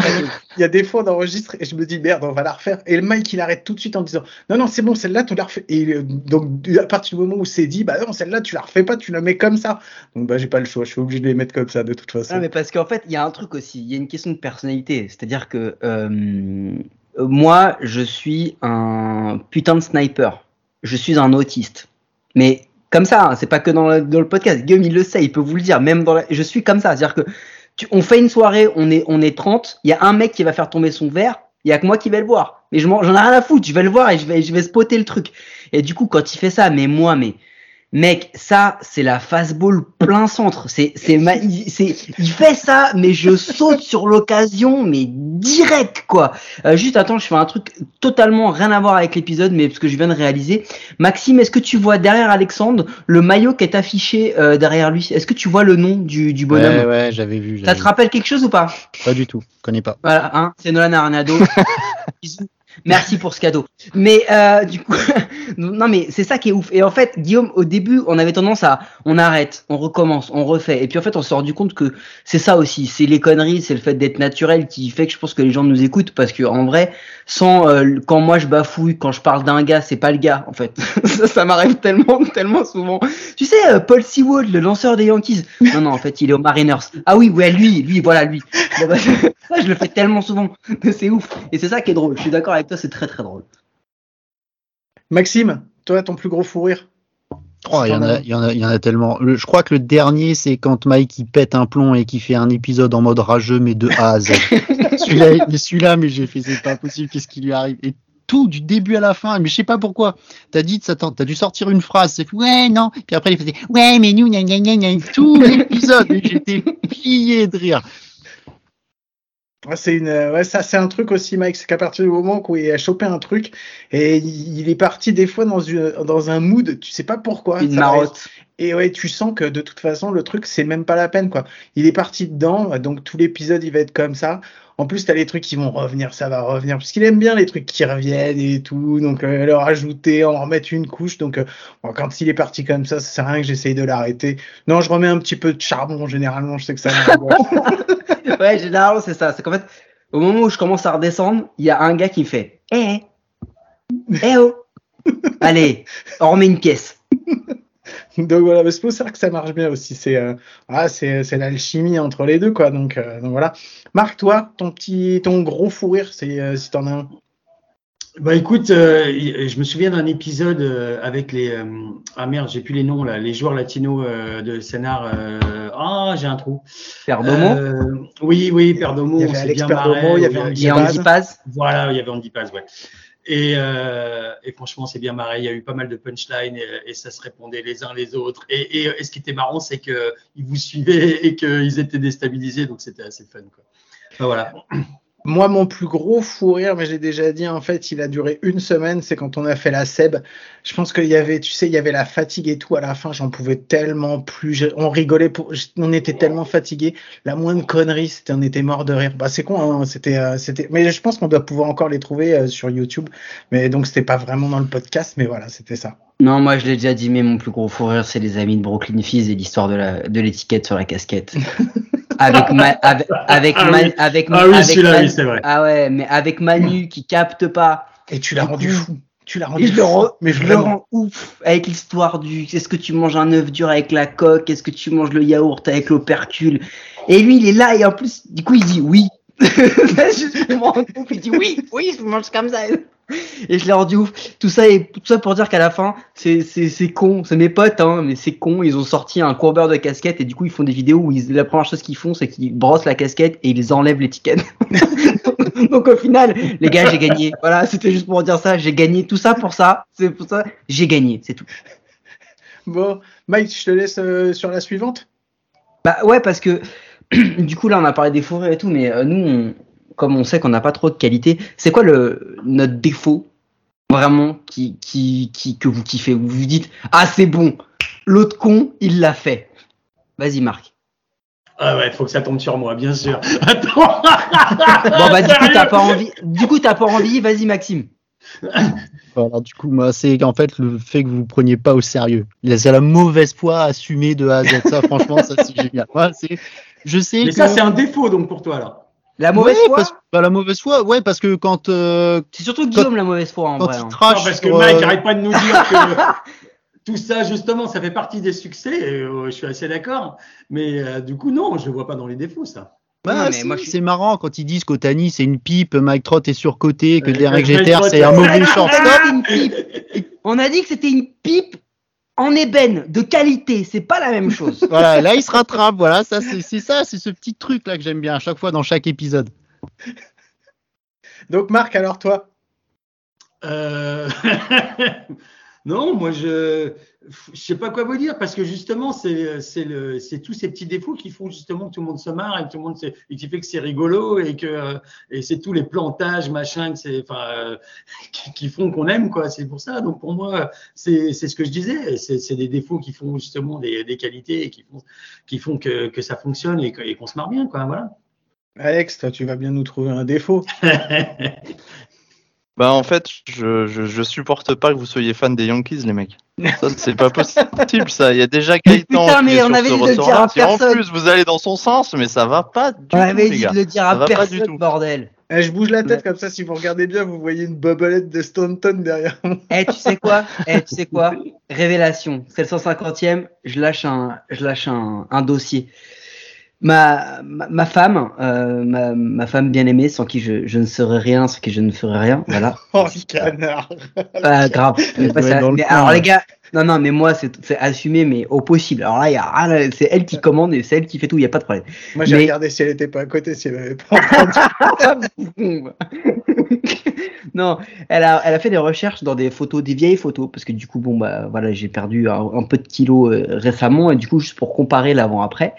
il y a des fois on enregistre et je me dis merde, on va la refaire. Et le Mike il arrête tout de suite en disant non non c'est bon celle-là tu la refais. Et euh, donc à partir du moment où c'est dit bah non celle-là tu la refais pas, tu la mets comme ça. Donc bah j'ai pas le choix, je suis obligé de les mettre comme ça de toute façon. Non, mais parce qu'en fait, il y a un truc aussi, il y a une question de personnalité. C'est-à-dire que euh, moi, je suis un putain de sniper. Je suis un autiste. Mais comme ça, hein, c'est pas que dans le, podcast. Guillaume, il le sait, il peut vous le dire. Même dans. Je suis comme ça. C'est-à-dire que on fait une soirée, on est, on est 30, il y a un mec qui va faire tomber son verre, il y a que moi qui vais le voir. Mais j'en ai rien à foutre, je vais le voir et je vais, je vais spotter le truc. Et du coup, quand il fait ça, mais moi, mais Mec, ça, c'est la fastball plein centre. C'est, c'est, ma- il, c'est, il fait ça, mais je saute sur l'occasion, mais direct, quoi. Euh, juste, attends, je fais un truc totalement rien à voir avec l'épisode, mais parce que je viens de réaliser. Maxime, est-ce que tu vois derrière Alexandre le maillot qui est affiché euh, derrière lui? Est-ce que tu vois le nom du, du bonhomme? Ouais, ouais, j'avais vu. Ça te vu. rappelle quelque chose ou pas? Pas du tout, connais pas. Voilà, hein, c'est Nolan Arenado. Bisous. Merci pour ce cadeau. Mais euh, du coup, non mais c'est ça qui est ouf. Et en fait, Guillaume, au début, on avait tendance à, on arrête, on recommence, on refait. Et puis en fait, on s'est rendu compte que c'est ça aussi, c'est les conneries, c'est le fait d'être naturel qui fait que je pense que les gens nous écoutent parce que en vrai, sans euh, quand moi je bafouille, quand je parle d'un gars, c'est pas le gars en fait. ça, ça m'arrive tellement, tellement souvent. Tu sais, euh, Paul Seward, le lanceur des Yankees. Non non, en fait, il est aux Mariners. Ah oui, ouais, lui, lui, voilà lui. Je le fais tellement souvent, c'est ouf. Et c'est ça qui est drôle. Je suis d'accord avec toi, c'est très très drôle. Maxime, toi ton plus gros fou rire Oh, il y en a, il y en a, il y en a tellement. Le- je crois que le dernier, c'est quand Mike il pète un plomb et qui fait un épisode en mode rageux, mais de A à Z. celui-là, mais celui-là, mais j'ai fait, c'est pas possible, qu'est-ce qui lui arrive? Et tout, du début à la fin, mais je sais pas pourquoi. T'as dit, t'as dû sortir une phrase, c'est ouais, non. Puis après, il faisait, ouais, mais nous, gna, gna, gna, gna, tout l'épisode, j'étais plié de rire. Ouais, c'est une, euh, ouais, ça c'est un truc aussi, Mike. C'est qu'à partir du moment où il a chopé un truc et il il est parti des fois dans une, dans un mood, tu sais pas pourquoi. Une marotte. Et ouais, tu sens que de toute façon, le truc, c'est même pas la peine, quoi. Il est parti dedans, donc tout l'épisode, il va être comme ça. En plus, t'as les trucs qui vont revenir, ça va revenir, parce qu'il aime bien les trucs qui reviennent et tout, donc euh, leur ajouter, en remettre une couche. Donc, euh, bon, quand il est parti comme ça, ça sert à rien que j'essaye de l'arrêter. Non, je remets un petit peu de charbon, généralement, je sais que ça va. Ouais, généralement, c'est ça. C'est qu'en fait, au moment où je commence à redescendre, il y a un gars qui fait Eh, eh oh Allez, on remet une pièce. Donc voilà, mais c'est pour ça que ça marche bien aussi. C'est euh, ah, c'est c'est l'alchimie entre les deux, quoi. Donc, euh, donc voilà. Marc, toi, ton petit, ton gros fou rire, c'est euh, si t'en as un. Bah écoute, euh, je me souviens d'un épisode euh, avec les euh, ah merde, j'ai plus les noms là, les joueurs latinos euh, de scénar. euh, Ah, j'ai un trou. Perdomo Euh, oui, oui, Perdomo. Il y avait Alex bien Perdomo, marré, il y avait. Andy Paz. Voilà, il y avait Andy Paz, ouais. Et, euh, et franchement, c'est bien marré. Il y a eu pas mal de punchlines et, ça se répondait les uns les autres. Et, et, ce qui était marrant, c'est que ils vous suivaient et qu'ils étaient déstabilisés, donc c'était assez fun, quoi. Enfin, voilà. Moi, mon plus gros fou rire, mais j'ai déjà dit, en fait, il a duré une semaine, c'est quand on a fait la SEB. Je pense qu'il y avait, tu sais, il y avait la fatigue et tout à la fin, j'en pouvais tellement plus. On rigolait, pour, on était tellement fatigués. La moindre connerie, c'était, on était mort de rire. Bah, c'est con, hein, c'était, euh, c'était, mais je pense qu'on doit pouvoir encore les trouver euh, sur YouTube. Mais donc, c'était pas vraiment dans le podcast, mais voilà, c'était ça. Non, moi je l'ai déjà dit, mais mon plus gros fou rire, c'est les amis de Brooklyn Fizz et l'histoire de la de l'étiquette sur la casquette. avec ma, avec avec Ah Man- oui. avec Ah oui, avec celui-là, Man- oui, c'est vrai. Ah ouais, mais avec Manu qui capte pas. Et tu l'as Du rendu fou. Tu l'as rendu je le fou. rends, mais je le rends ouf avec l'histoire du est-ce que tu manges un œuf dur avec la coque, est-ce que tu manges le yaourt avec l'opercule? Et lui, il est là et en plus, du coup, il dit oui. je me rends compte, il dit oui, oui, je mange comme ça. Et je l'ai rendu ouf. Tout ça, et tout ça pour dire qu'à la fin, c'est, c'est, c'est con. C'est mes potes, hein, mais c'est con. Ils ont sorti un courbeur de casquette et du coup, ils font des vidéos où ils, la première chose qu'ils font, c'est qu'ils brossent la casquette et ils enlèvent l'étiquette. Donc au final, les gars, j'ai gagné. Voilà, c'était juste pour dire ça. J'ai gagné tout ça pour ça. C'est pour ça. J'ai gagné, c'est tout. Bon, Mike, je te laisse euh, sur la suivante. Bah ouais, parce que du coup là, on a parlé des fourrures et tout, mais euh, nous, on- comme on sait qu'on n'a pas trop de qualité, c'est quoi le notre défaut vraiment qui, qui, qui que vous kiffez? Vous vous dites ah c'est bon, l'autre con il l'a fait. Vas-y Marc. Ah ouais, faut que ça tombe sur moi, bien sûr. Attends. Bon bah du coup t'as pas envie. Du coup t'as pas envie. Vas-y Maxime. Voilà, du coup, moi, c'est en fait le fait que vous vous preniez pas au sérieux. C'est la mauvaise foi assumée de A à Z. Ça, franchement, ça, c'est génial. Moi, c'est, je sais Mais que. ça, c'est un défaut donc pour toi là. La mauvaise Ouais, foi. parce- bah, la mauvaise foi, ouais, parce que quand, euh, C'est surtout Guillaume la mauvaise foi en quand vrai. il hein. trash Non, parce que Mike euh, arrête pas de nous dire que tout ça, justement, ça fait partie des succès. et, euh, je suis assez d'accord. Mais euh, du coup, non, je le vois pas dans les défauts, ça. bah, Non, mais si, moi, je suis- c'est marrant quand ils disent qu'Otani c'est une pipe, Mike Trott est surcoté, que Euh, Derek Jeter c'est un mauvais shortstop. On a dit que c'était une pipe en ébène de qualité. C'est pas la même chose. Voilà, là il se rattrape. Voilà, ça c'est c'est ça, c'est ce petit truc là que j'aime bien à chaque fois dans chaque épisode. Donc, Marc, alors toi? Euh, non, moi je je sais pas quoi vous dire parce que justement c'est c'est le c'est tous ces petits défauts qui font justement que tout le monde se marre et que tout le monde se- et qui fait que c'est rigolo et que et c'est tous les plantages machin que c'est enfin euh, qui, qui font qu'on aime quoi. C'est pour ça. Donc pour moi c'est ce que je disais. C'est des défauts qui font justement des, des qualités et qui font qui font que que ça fonctionne et qu'on se marre bien quoi. Voilà. Alex, toi, tu vas bien nous trouver un défaut. Bah en fait, je, je, je supporte pas que vous soyez fan des Yankees, les mecs. Ça, c'est pas possible, ça. Il y a déjà Gaëtan Putain, qui mais est on sur avait ce dit de le dire à Si en personne. plus vous allez dans son sens, mais ça va pas du On tout, avait les dit gars. de le dire à personne, bordel. Eh, je bouge la tête comme ça, si vous regardez bien, vous voyez une bobelette de Stanton derrière moi. Eh, tu sais quoi? Eh, tu sais quoi? Révélation. C'est le 150e. Je lâche un, je lâche un, un dossier. Ma, ma, ma femme, euh, ma, ma femme bien aimée, sans qui je, je ne serais rien, sans qui je ne ferais rien. Voilà. Oh, canard. Pas grave. Mais pas doit ça. être dans le Mais coin, alors les gars, non non, mais moi c'est c'est assumé, mais au possible. Alors là, il y a rien à- c'est elle qui commande et c'est elle qui fait tout. Il y a pas de problème. Moi, j'ai Mais- regardé si elle était pas à côté, si elle avait pas entendu. non, elle a, elle a fait des recherches dans des photos, des vieilles photos, parce que du coup, bon, bah voilà, j'ai perdu un, un peu de kilos euh, récemment, et du coup, juste pour comparer l'avant-après.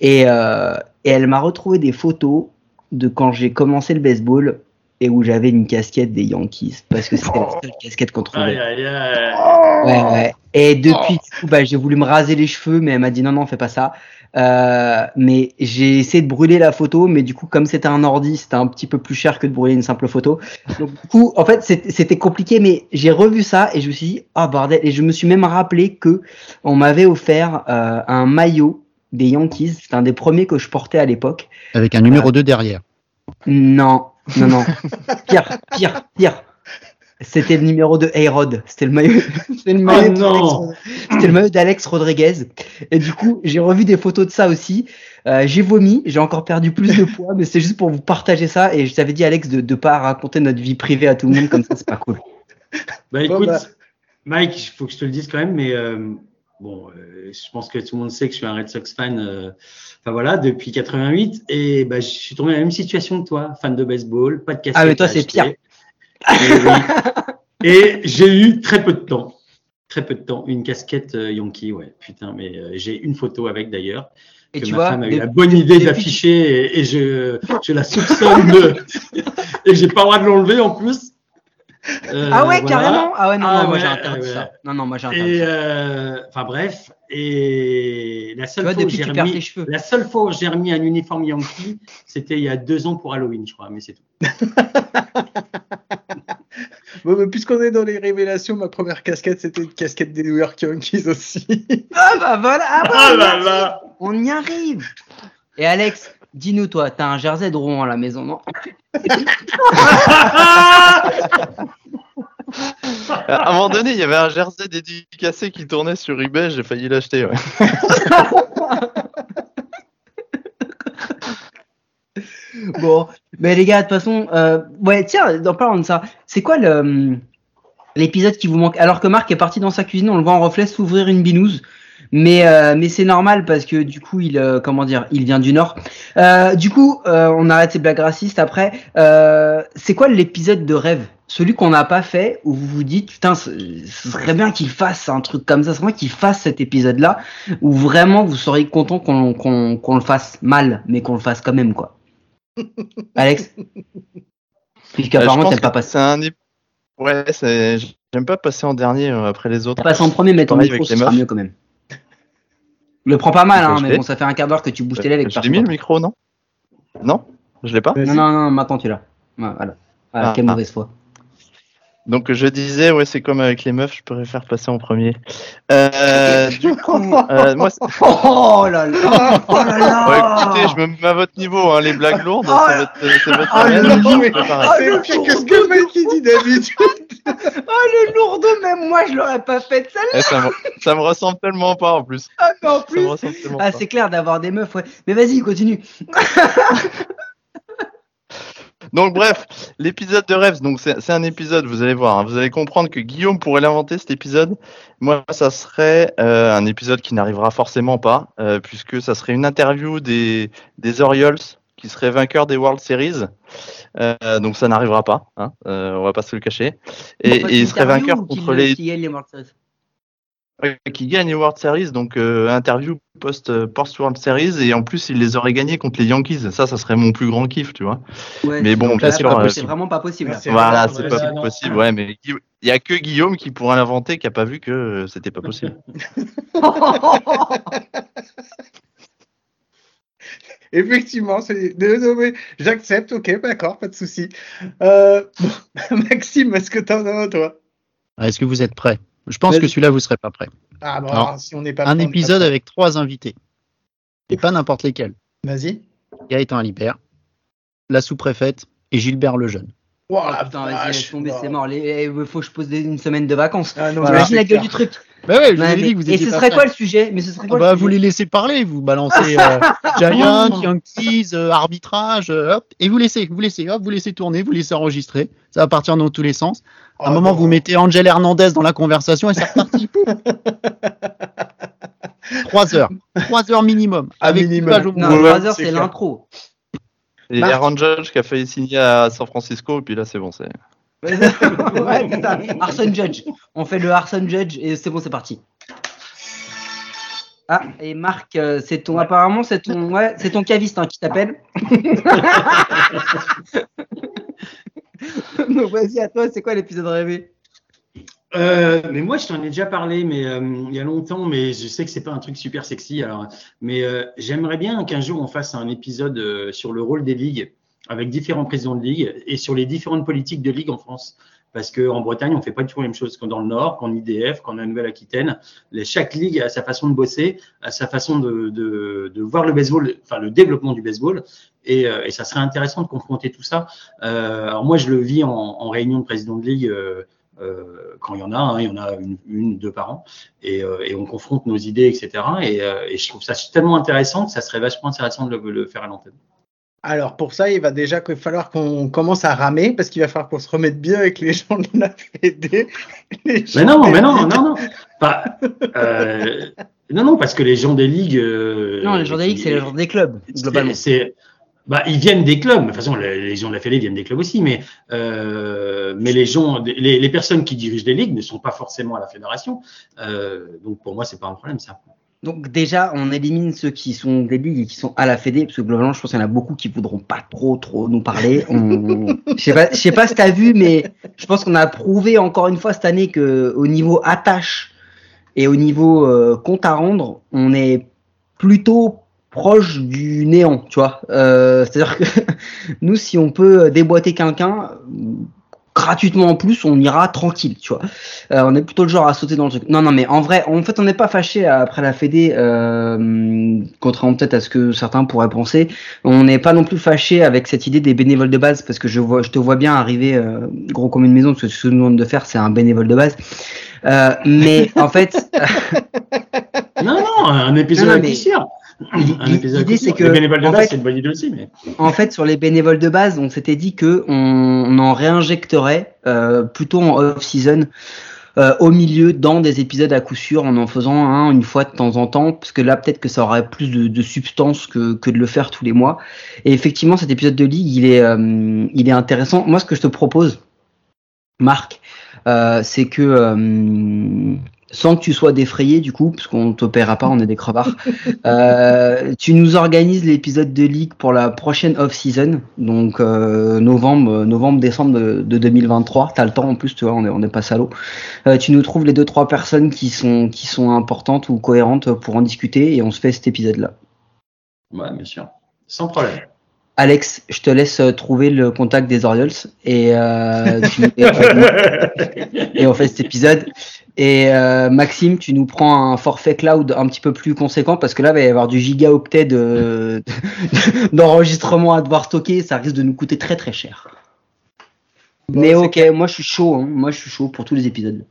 Et, euh, et elle m'a retrouvé des photos de quand j'ai commencé le baseball et où j'avais une casquette des Yankees, parce que c'était la seule casquette qu'on trouvait. aïe aïe aïe Ouais, ouais. Et depuis, du coup, bah, j'ai voulu me raser les cheveux, mais elle m'a dit non, non, fais pas ça. Euh, mais j'ai essayé de brûler la photo, mais du coup, comme c'était un ordi, c'était un petit peu plus cher que de brûler une simple photo. Donc, du coup, en fait, c'était compliqué, mais j'ai revu ça et je me suis dit, ah bordel. Et je me suis même rappelé que on m'avait offert euh, un maillot des Yankees. C'était un des premiers que je portais à l'époque. Avec un numéro 2 derrière. Non, non, non. Pire, pire, pire. C'était le numéro de A-Rod. C'était le maillot. C'était le maillot Oh. C'était le maillot d'Alex Rodriguez. Et du coup, j'ai revu des photos de ça aussi. Euh, j'ai vomi, j'ai encore perdu plus de poids, mais c'est juste pour vous partager ça. Et je t'avais dit, Alex, de ne pas raconter notre vie privée à tout le monde, comme ça, c'est pas cool. Bah Bon, écoute, bah. Mike, il faut que je te le dise quand même, mais euh, bon, euh, je pense que tout le monde sait que je suis un Red Sox fan. euh, Enfin voilà, depuis 88, et bah, je suis tombé dans la même situation que toi, fan de baseball, pas de casquette. Ah, mais toi, c'est pire. Et, j'ai eu très peu de temps, très peu de temps, une casquette euh, Yankee, ouais, putain, mais euh, j'ai une photo avec d'ailleurs. Et que tu ma vois, femme a eu la bonne idée d'afficher et, et je, je la soupçonne de et j'ai pas le droit de l'enlever en plus. Euh, ah ouais, voilà. carrément? Ah ouais, non, Ah non, moi ouais, j'ai interdit ouais. ça. Non, non, moi j'ai interdit ça. euh, enfin bref, et la seule vois, fois j'ai remis, la seule fois où j'ai remis un uniforme Yankee, c'était il y a deux ans pour Halloween, je crois, mais c'est tout. Bon, mais puisqu'on est dans les révélations, ma première casquette, c'était une casquette des New York Yankees aussi. Ah bah voilà, ah bah, Ah on, y là arrive. là on y arrive. Et Alex, dis-nous toi, t'as un jersey de Rouen à la maison, non? À un moment donné, il y avait un jersey dédicacé qui tournait sur eBay, j'ai failli l'acheter. Ouais. Bon, mais les gars, de toute façon, euh, ouais, tiens, en parlant de ça, c'est quoi le l'épisode qui vous manque? Alors que Marc est parti dans sa cuisine, on le voit en reflet s'ouvrir une binouse. Mais euh, mais c'est normal parce que du coup il euh, comment dire il vient du nord. Euh, du coup euh, on arrête ces blagues racistes après. Euh, c'est quoi l'épisode de rêve? Celui qu'on n'a pas fait où vous vous dites putain ce serait bien qu'il fasse un truc comme ça, ce serait bien qu'il fasse cet épisode là où vraiment vous seriez content qu'on qu'on qu'on le fasse mal mais qu'on le fasse quand même quoi. Alex Euh, Puisqu'apparemment je pense t'aimes pas passer. c'est un ép- Ouais, c'est... j'aime pas passer en dernier euh, après les autres. Passe en premier mais ton micro ce sera mieux quand même. Le prends pas mal hein mais bon ça fait un quart d'heure que tu bouges tes lèvres avec Je l'ai mis le micro, non? Non? Je l'ai pas? Non, non, non, maintenant tu l'as. Voilà. Ah, Ah, quelle ah. mauvaise foi. Donc je disais, ouais, c'est comme avec les meufs, je préfère passer en premier. Euh, du coup, euh, moi, Oh là là Oh là là Ouais, écoutez, je me mets à votre niveau, hein, les blagues lourdes, Ah. c'est votre, c'est votre Ah, domaine, non, je mais- pire que ce que Mike dit d'habitude? Oh le lourd même moi je l'aurais pas fait celle-là Eh, ça, me, ça me ressemble tellement pas en plus. mais en plus Ah c'est clair d'avoir des meufs ouais. Mais vas-y continue. Donc bref, l'épisode de Rêves, donc c'est un épisode, vous allez voir, hein, vous allez comprendre que Guillaume pourrait l'inventer cet épisode. Moi, ça serait euh, un épisode qui n'arrivera forcément pas, euh, puisque ça serait une interview des, des Orioles qui seraient vainqueurs des World Series. Euh, donc ça n'arrivera pas, hein, euh, on va pas se le cacher. Et, vainqueurs ou qu'il- contre les World Series qui gagnent les World Series, donc euh, interview post post World Series et en plus ils les auraient gagnés contre les Yankees. Ça, ça serait mon plus grand kiff, tu vois. Ouais, Mais bon, c'est euh, vraiment pas possible. là. Voilà, c'est pas possible. Ouais, mais il y a que Guillaume qui pourra l'inventer, qui a pas vu que euh, c'était pas possible. Effectivement, c'est désolé, j'accepte, ok, d'accord, pas de souci. Euh, bon, Maxime, est-ce que t'en as un, toi? Est-ce que vous êtes prêts? Je pense que celui-là, vous serez pas prêts. Ah bon, Alors, alors, si on n'est pas Un prêt, épisode pas avec trois invités. Et pas n'importe lesquels. prêt. Vas-y. Gaëtan Alibert, la sous-préfète et Gilbert Lejeune. Oh, Ah, putain, vas-y, laisse tomber, c'est mort. Les- eh, faut que je pose des- une semaine de vacances. Ah non, Voilà. Imagine la gueule clair. du truc. Bah ouais, je vous ai dit que vous et étiez ce pas serait quoi le sujet Mais ce serait Ah quoi bah, le vous les laissez parler, vous balancez euh, Giants, Yankees, euh, arbitrage, euh, hop, et vous laissez, vous laissez, hop, vous laissez tourner, vous laissez enregistrer. Ça va partir dans tous les sens. À un Oh, moment, vous mettez Angel Hernandez dans la conversation et c'est reparti. Trois heures, trois heures minimum. Avec minimum. Non, bout. Ouais, 3 heures, c'est l'intro. Et Marc. Aaron Judge qui a failli signer à San Francisco, et puis là c'est bon, c'est. Ouais, c'est ça. Arson Judge. On fait le Arson Judge et c'est bon, c'est parti. Ah, et Marc, euh, c'est ton, apparemment, c'est ton, ouais, c'est ton caviste hein, qui t'appelle. Donc vas-y, à toi, c'est quoi l'épisode rêvé? Euh, mais moi, je t'en ai déjà parlé, mais euh, il y a longtemps, mais je sais que c'est pas un truc super sexy. Alors, mais euh, j'aimerais bien qu'un jour on fasse un épisode euh, sur le rôle des ligues avec différents présidents de ligue et sur les différentes politiques de ligue en France. Parce qu'en Bretagne, on fait pas tout la même chose qu'en dans le Nord, qu'en IDF, qu'en Nouvelle-Aquitaine. Chaque ligue a sa façon de bosser, a sa façon de, de, de voir le baseball, enfin le développement du baseball. Et, euh, et ça serait intéressant de confronter tout ça. Euh, alors moi, je le vis en, en réunion de président de ligue. euh, euh, quand il y en a, hein, il y en a une, une deux par an, et, euh, et on confronte nos idées, etc. Et, euh, et je trouve ça tellement intéressant que ça serait vachement intéressant de le, le faire à l'antenne. Alors pour ça, il va déjà falloir qu'on commence à ramer parce qu'il va falloir qu'on se remette bien avec les gens de la gens Mais non, mais non, non, non. Pas, euh, non, non, parce que les gens des ligues. euh, Non, les gens des ligues, c'est les gens des clubs, globalement. C'est- bah, ils viennent des clubs. De toute façon, les, gens de la Fédé viennent des clubs aussi, mais euh, mais les gens, les, les personnes qui dirigent des ligues ne sont pas forcément à la fédération. Euh, donc pour moi, c'est pas un problème ça. Donc déjà, on élimine ceux qui sont des ligues et qui sont à la Fédé, parce que globalement, je pense qu'il y en a beaucoup qui voudront pas trop, trop nous parler. Je sais pas, je sais pas si t'as vu, mais je pense qu'on a prouvé encore une fois cette année que au niveau attache et au niveau euh, compte à rendre, on est plutôt proche du néant, tu vois. Euh, C'est-à-dire que nous, si on peut déboîter quelqu'un, gratuitement en plus, on ira tranquille, tu vois. Euh, on est plutôt le genre à sauter dans le truc. Non, non, mais en vrai, en fait, on n'est pas fâché après la Fédé, euh, contrairement peut-être à ce que certains pourraient penser. On n'est pas non plus fâché avec cette idée des bénévoles de base, parce que je vois, je te vois bien arriver euh, gros comme une maison, parce que ce que nous demandes de faire, c'est un bénévole de base. Euh, mais en fait, Non, non, un épisode Non, non, mais-. Un épisode l'idée c'est que Les bénévoles de en base, fait, c'est une bonne idée aussi, mais. En fait, sur les bénévoles de base, on s'était dit que on, on en réinjecterait euh, plutôt en off-season euh, au milieu dans des épisodes à coup sûr en en faisant un une fois de temps en temps parce que là peut-être que ça aurait plus de, de substance que, que de le faire tous les mois et effectivement cet épisode de ligue il est euh, il est intéressant moi ce que je te propose Marc euh, c'est que euh, sans que tu sois défrayé du coup parce qu'on te paiera pas on est des crevards euh, tu nous organises l'épisode de ligue pour la prochaine off-season, donc euh, novembre, novembre, décembre de, de 2023. T'as le temps en plus, tu vois, on est, on est pas salaud. Euh, tu nous trouves les deux trois personnes qui sont qui sont importantes ou cohérentes pour en discuter et on se fait cet épisode-là. Ouais, bien sûr. Sans problème. Alex, je te laisse euh, trouver le contact des Orioles et, euh, tu- et, et on fait cet épisode. Et euh, Maxime, tu nous prends un forfait cloud un petit peu plus conséquent parce que là, il va y avoir du gigaoctet de- d'enregistrement à devoir stocker. Ça risque de nous coûter très très cher. Bon, Mais ok, clair. moi je suis chaud. Hein. Moi je suis chaud pour tous les épisodes.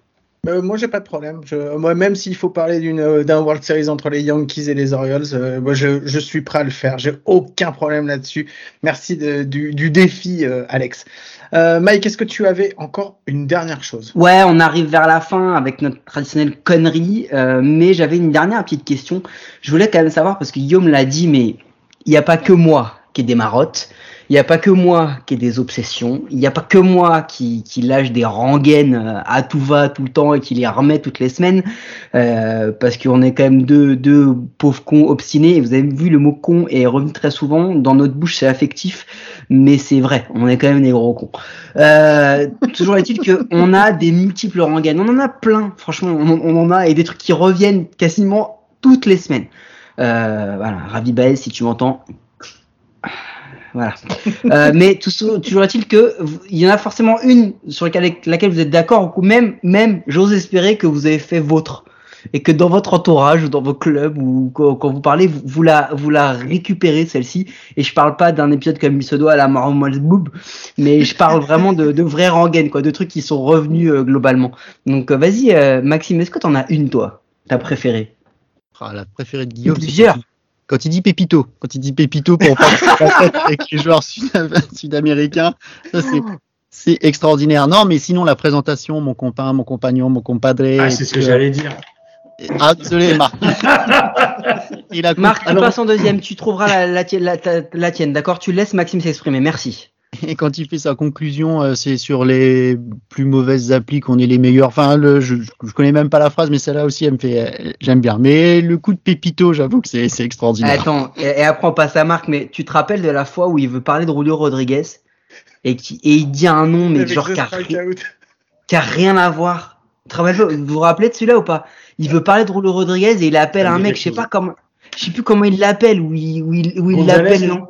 Euh, moi, j'ai pas de problème. Je- moi, même s'il faut parler d'une euh, d'un World Series entre les Yankees et les Orioles, euh, moi, je, je suis prêt à le faire. J'ai aucun problème là-dessus. Merci de- du, du défi, Alex. Euh, Mike, est-ce que tu avais encore une dernière chose? Ouais, on arrive vers la fin avec notre traditionnelle connerie, euh, mais j'avais une dernière petite question. Je voulais quand même savoir, parce que Guillaume l'a dit, mais il n'y a pas que moi qui ai des marottes, il n'y a pas que moi qui ai des obsessions, il n'y a pas que moi qui, qui lâche des rengaines euh, à tout va tout le temps et qui les remet toutes les semaines, euh, parce qu'on est quand même deux, deux pauvres cons obstinés, vous avez vu, le mot con est revenu très souvent, dans notre bouche c'est affectif, mais c'est vrai, on est quand même des gros cons. Euh, toujours est-il que on a des multiples rengaines. On en a plein, franchement, on, en a et des trucs qui reviennent quasiment toutes les semaines. Euh, voilà, Ravi Baez, si tu m'entends. Voilà. Euh, mais toujours est-il que il y en a forcément une sur laquelle, laquelle vous êtes d'accord, ou même, même, j'ose espérer que vous avez fait vôtre et que dans votre entourage ou dans vos clubs ou quand, quand vous parlez, vous, vous la, vous la récupérez celle-ci. Et je parle pas d'un épisode comme il se doit à la Marron Boob, mais je parle vraiment de, de vraies rengaines, quoi, de trucs qui sont revenus euh, globalement. Donc euh, vas-y, euh, Maxime, est-ce que t'en as une toi, ta préférée? Ah, la préférée de Guillaume, Plusieurs. quand il- Quand il dit Pépito, quand il dit Pépito pour avec les joueurs sud- sud-américains, ça c'est c'est extraordinaire. Non, mais sinon la présentation, mon compagnon, mon compagnon, mon compadre. Ah, c'est ce que j'allais dire. Ah, désolé, Marc. Il a Marc, tu Alors, passes en deuxième, tu trouveras la, la, tienne- la, ta- la tienne, d'accord? Tu laisses Maxime s'exprimer, merci. Et quand il fait sa conclusion, euh, c'est sur les plus mauvaises applis qu'on est les meilleurs. Enfin, le, je, je connais même pas la phrase, mais celle-là aussi, elle me fait, euh, j'aime bien. Mais le coup de Pépito, j'avoue que c'est c'est extraordinaire. Attends, et, et après on passe à Marc, mais tu te rappelles de la fois où il veut parler de Julio Rodriguez et, qui, et il dit un nom, mais Avec genre The qui a, a rien à voir? Vous vous rappelez de celui-là ou pas? Il veut parler de Julio Rodriguez et il appelle me un mec, je sais pas comment, je sais plus comment il l'appelle, où il, où il, l'appelle, non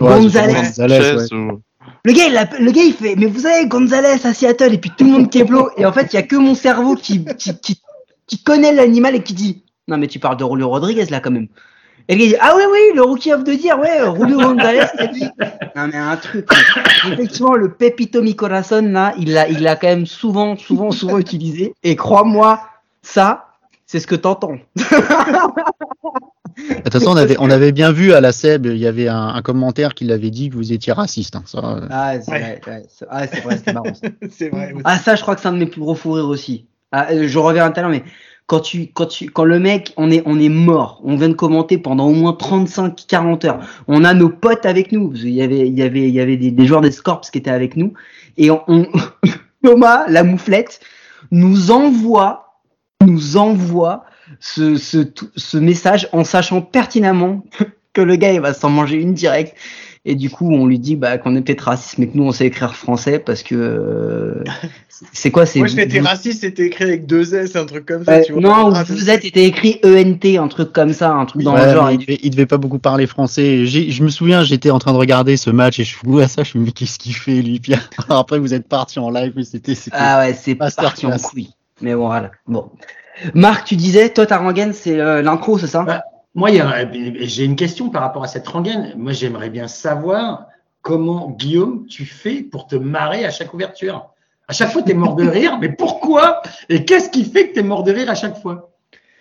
Ouais, Gonzalez. Gonzalez, ouais. Chess ou- Le gars, il le gars, il fait, mais vous savez, Gonzalez à Seattle, et puis tout le monde keblo, et en fait, il y a que mon cerveau qui, qui, qui, qui connaît l'animal et qui dit, non, mais tu parles de Julio Rodriguez, là, quand même. Et le gars, il dit, ah oui, oui, le rookie of the year, ouais, Julio Gonzalez, c'est lui. Non, mais un truc. Effectivement, le Pepito Mi Corazon, là, il l'a, il l'a quand même souvent, souvent, souvent utilisé, et crois-moi, ça, c'est ce que t'entends. De toute façon, on avait, on avait bien vu à la SEB, il y avait un, un commentaire qui l'avait dit que vous étiez raciste. hein, ça, euh. Ah, c'est Ouais. vrai, ouais, c'est- ah, c'est vrai, c'était marrant. ça. C'est vrai. Ah ça, je crois que c'est un de mes plus gros fous rires aussi. Ah, euh, je reviens tout à l'heure, mais quand tu, quand tu, quand le mec, on est, on est mort, on vient de commenter pendant au moins 35, 40 heures. On a nos potes avec nous. parce qu'il y avait, il y avait, il y avait des, des joueurs des Scorps qui étaient avec nous. Et on, on- Thomas, la mouflette, nous envoie, nous envoie ce, ce, message en sachant pertinemment que le gars, il va s'en manger une directe. Et du coup, on lui dit bah, qu'on est peut-être raciste, mais que nous, on sait écrire français parce que. euh, c'est quoi c'est Moi, je n'étais vous- raciste, c'était écrit avec deux S, un truc comme ça, Ouais, tu vois. Non, Ah, vous êtes était écrit ENT, un truc comme ça, un truc dans Ouais, le genre. il, devait, il devait pas beaucoup parler français. Je me souviens, j'étais en train de regarder ce match et je jouais à ça. Je me dis, mais qu'est-ce qu'il fait, lui Puis après, vous êtes parti en live, mais c'était. Ah ouais, c'est parti en couille. Mais bon, voilà. Bon. Marc, tu disais, toi, ta rengaine, c'est euh, l'intro, c'est ça? Ouais. Moi, a- j'ai une question par rapport à cette rengaine. Moi, j'aimerais bien savoir comment, Guillaume, tu fais pour te marrer à chaque ouverture? À chaque fois, tu es mort de rire, mais pourquoi? Et qu'est-ce qui fait que tu es mort de rire à chaque fois?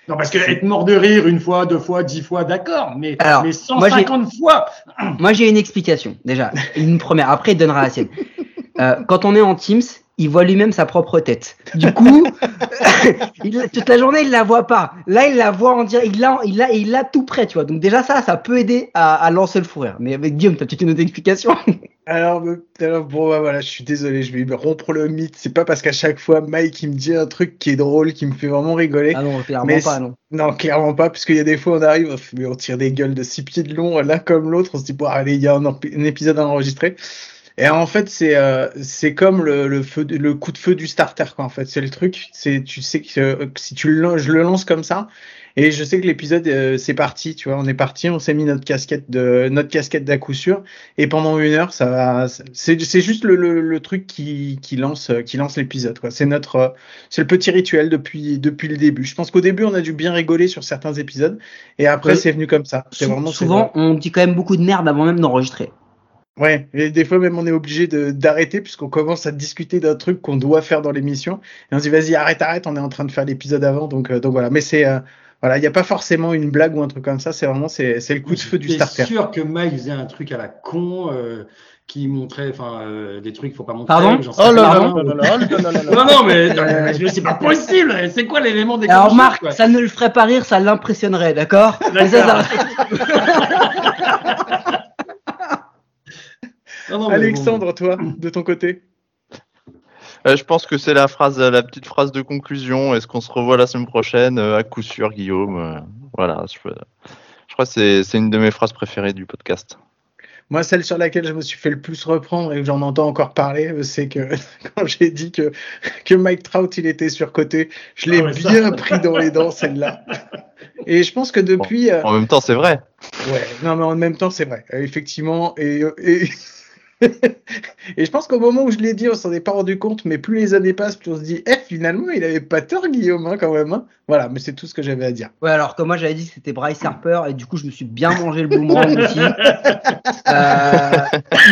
Non, parce que être mort de rire une fois, deux fois, dix fois, d'accord, mais, Alors, mais moi, j'ai- 150 fois Moi, j'ai une explication, déjà. Une première. Après, il donnera la sienne. Euh, quand on est en Teams, il voit lui-même sa propre tête. Du coup, il- toute la journée, il la voit pas. Là, il la voit en direct. Il l'a, il l'a, il l'a tout près, tu vois. Donc déjà, ça, ça peut aider à, à lancer le fou rire. Mais avec Guillaume, t'as peut-être une autre explication Alors, euh, alors, bon, bah, voilà, je suis désolé, je vais rompre le mythe. C'est pas parce qu'à chaque fois, Mike, il me dit un truc qui est drôle, qui me fait vraiment rigoler. Ah non, clairement Mais pas, non. Non, clairement pas, puisqu'il y a des fois, on arrive, mais on tire des gueules de six pieds de long, l'un comme l'autre, on se dit, bon, allez, il y a un épisode à enregistrer. Et en fait, c'est euh, c'est comme le, le, feu, le coup de feu du starter, quoi, en fait. C'est le truc, c'est tu sais que, euh, si tu le, je le lance comme ça, et je sais que l'épisode, euh, c'est parti, tu vois, on est parti, on s'est mis notre casquette de notre casquette d'à coup sûr, et pendant une heure, ça va, c'est c'est juste le, le, le truc qui, qui lance, euh, qui lance l'épisode, quoi. C'est notre, euh, c'est le petit rituel depuis, depuis le début. Je pense qu'au début, on a dû bien rigoler sur certains épisodes, et après, c'est venu comme ça. C'est vraiment souvent, on dit quand même beaucoup de merde avant même d'enregistrer. Ouais, et des fois même on est obligé de d'arrêter puisqu'on commence à discuter d'un truc qu'on doit faire dans l'émission et on se dit vas-y arrête arrête on est en train de faire l'épisode avant donc euh, donc voilà mais c'est euh, voilà il n'y a pas forcément une blague ou un truc comme ça c'est vraiment c'est c'est le coup de feu du starter. sûr que Mike faisait un truc à la con euh, qui montrait enfin euh, des trucs qu'il faut pas montrer. Pardon Oh là là rien. là là là là là là là. Non, non, mais, c'est pas possible. C'est quoi l'élément des Alors Marc, ça ne le ferait pas rire, ça l'impressionnerait, d'accord? Ça- Alexandre toi de ton côté Euh, je pense que c'est la phrase, la petite phrase de conclusion. Est-ce qu'on se revoit la semaine prochaine? Euh, À coup sûr, Guillaume. Euh, voilà. Je, je crois que c'est c'est une de mes phrases préférées du podcast. Moi, celle sur laquelle je me suis fait le plus reprendre et que j'en entends encore parler, c'est que quand j'ai dit que, que Mike Trout, il était surcoté, je l'ai Ah ouais, ça. bien pris dans les dents, celle-là. Et je pense que depuis. En même temps, c'est vrai. Ouais, non, mais en même temps, c'est vrai, effectivement. Et, et, et je pense qu'au moment où je l'ai dit, on s'en est pas rendu compte, mais plus les années passent, plus on se dit, eh, finalement, il avait pas tort, Guillaume, hein, quand même. hein. Voilà, mais c'est tout ce que j'avais à dire. Ouais, alors que moi j'avais dit que c'était Bryce Harper et du coup je me suis bien mangé le boomerang aussi. Euh,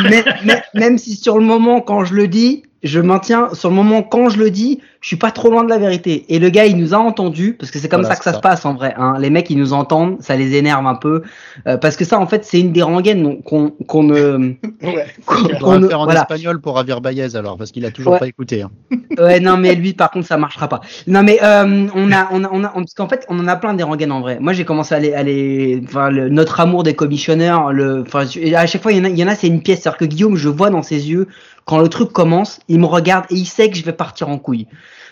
mais, mais- même si sur le moment quand je le dis, je maintiens sur le moment quand je le dis, je suis pas trop loin de la vérité. Et le gars il nous a entendu parce que c'est comme Voilà, ça que ça, se passe en vrai. Hein. Les mecs ils nous entendent, ça les énerve un peu Euh, parce que ça en fait c'est une des rengaines qu'on qu'on ne Ouais. qu'on On qu'on va ne- le faire en voilà. espagnol pour Javier Baez alors, parce qu'il a toujours Ouais. pas écouté. hein. Ouais, non, mais lui, par contre, ça marchera pas. Non, mais euh, on a, on a, on a, parce qu'en fait, on en a plein des rengaines en vrai. Moi, j'ai commencé à les, à les, enfin, le- notre amour des commissionneurs, le, enfin, à chaque fois, il y en a, il y en a, c'est une pièce. C'est-à-dire que Guillaume, je vois dans ses yeux quand le truc commence, il me regarde et il sait que je vais partir en couille.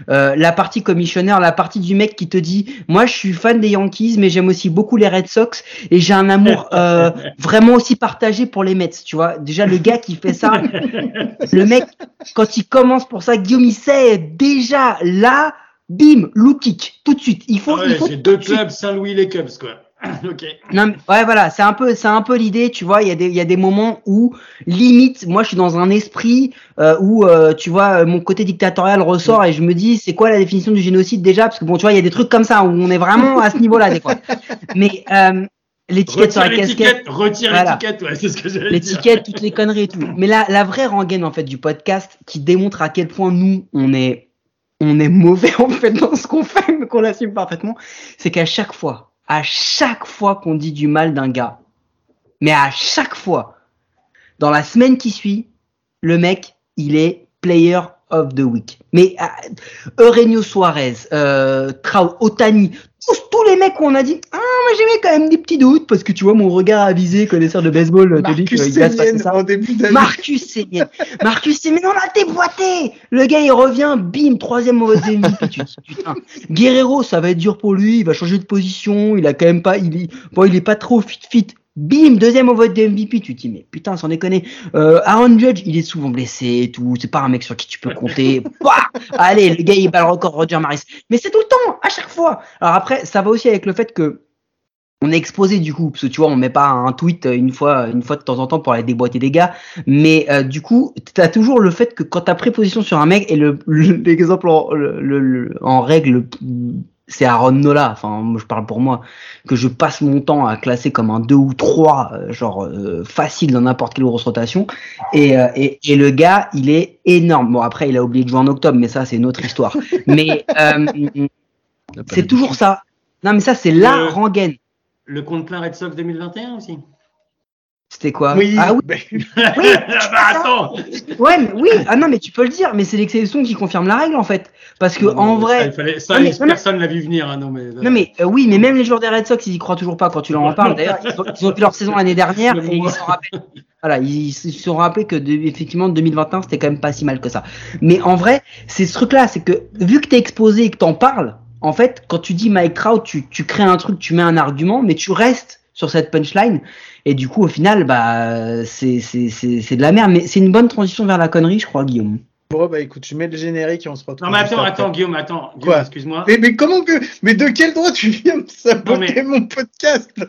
Euh, la partie commissionneur, la partie du mec qui te dit, moi, je suis fan des Yankees, mais j'aime aussi beaucoup les Red Sox et j'ai un amour euh, vraiment aussi partagé pour les Mets. Tu vois, déjà le gars qui fait ça, le mec quand il commence pour ça, Guillaume, il sait déjà là, bim, low kick, tout de suite. Il faut, il Ouais, faut J'ai deux clubs, Saint-Louis les Cubs, quoi. ok. Non, mais- ouais, voilà, c'est un peu, c'est un peu l'idée, tu vois. Il y a des, il y a des moments où limite, moi, je suis dans un esprit euh, où, euh, tu vois, mon côté dictatorial ressort et je me dis, c'est quoi la définition du génocide déjà? Parce que bon, tu vois, il y a des trucs comme ça où on est vraiment à ce niveau-là des fois. Mais euh, l'étiquette sur la casquette. l'étiquette, retire Voilà. l'étiquette, ouais, c'est ce que j'allais dire. l'étiquette, toutes les conneries et tout. Mais la, la vraie rengaine en fait du podcast qui démontre à quel point nous on est on est mauvais en fait dans ce qu'on fait, mais qu'on l'assume parfaitement, c'est qu'à chaque fois, à chaque fois qu'on dit du mal d'un gars, mais à chaque fois, dans la semaine qui suit, le mec il est player of the week. Mais euh, Suarez, euh, Otani, tous, les mecs où on a dit ah moi j'aimais quand même des petits doutes parce que tu vois mon regard avisé connaisseur de baseball te dit Semien ça. en début d'année. Marcus Semien. Marcus Semien, on l'a déboîté. Le gars, il revient, bim, troisième mauvaise MVP. Tu te dis, putain. Guerrero, ça va être dur pour lui. Il va changer de position. Il a quand même pas, il est, bon, il est pas trop fit fit. Bim, deuxième au vote de MVP. Tu te dis, mais putain, sans déconner. Euh, Aaron Judge, il est souvent blessé et tout. C'est pas un mec sur qui tu peux compter. Bah Allez, le gars, il bat le record Roger Maris. Mais c'est tout le temps, à chaque fois. Alors après, ça va aussi avec le fait que on est exposé du coup, parce que tu vois, on met pas un tweet une fois, une fois de temps en temps pour aller déboîter des gars, mais euh, du coup, t'as toujours le fait que quand t'as pris position sur un mec et le l'exemple en, le, le- en règle, c'est Aaron Nola. Enfin, moi, je parle pour moi que je passe mon temps à classer comme un 2 ou 3, euh, genre euh, facile dans n'importe quelle grosse rotation, et, euh, et et le gars, il est énorme. Bon après, il a oublié de jouer en octobre, mais ça c'est une autre histoire. mais euh, c'est toujours ça. Non, mais ça c'est la rengaine. Le compte plein Red Sox 2021 aussi. C'était quoi Oui, Ah oui, ben, Ah bah attends ouais, mais oui. Ah non, mais tu peux le dire, mais c'est l'exception qui confirme la règle en fait. Parce que Non, en ça, vrai, il fallait, ça, Non, mais- non, mais- personne l'a vu venir. Hein, non, mais, non mais euh, oui, mais même les joueurs des Red Sox, ils y croient toujours pas quand tu leur en parles. D'ailleurs, ils ont, ils ont fait leur saison l'année dernière Mais et ils moi- s'en rappellent. Voilà, ils se sont rappelés que de- effectivement 2021 c'était quand même pas si mal que ça. Mais en vrai, c'est ce truc-là, c'est que vu que t'es exposé et que t'en parles, en fait, quand tu dis Mike Trout, tu, tu crées un truc, tu mets un argument, mais tu restes sur cette punchline. Et du coup, au final, bah, c'est c'est c'est c'est de la merde. Mais c'est une bonne transition vers la connerie, je crois, Guillaume. bon, bah écoute, je mets le générique et on se retrouve. Non, mais attends, attends, Guillaume, attends. Guillaume, Quoi excuse-moi. Mais, mais comment que. Mais de quel droit tu viens me saboter mais- mon podcast?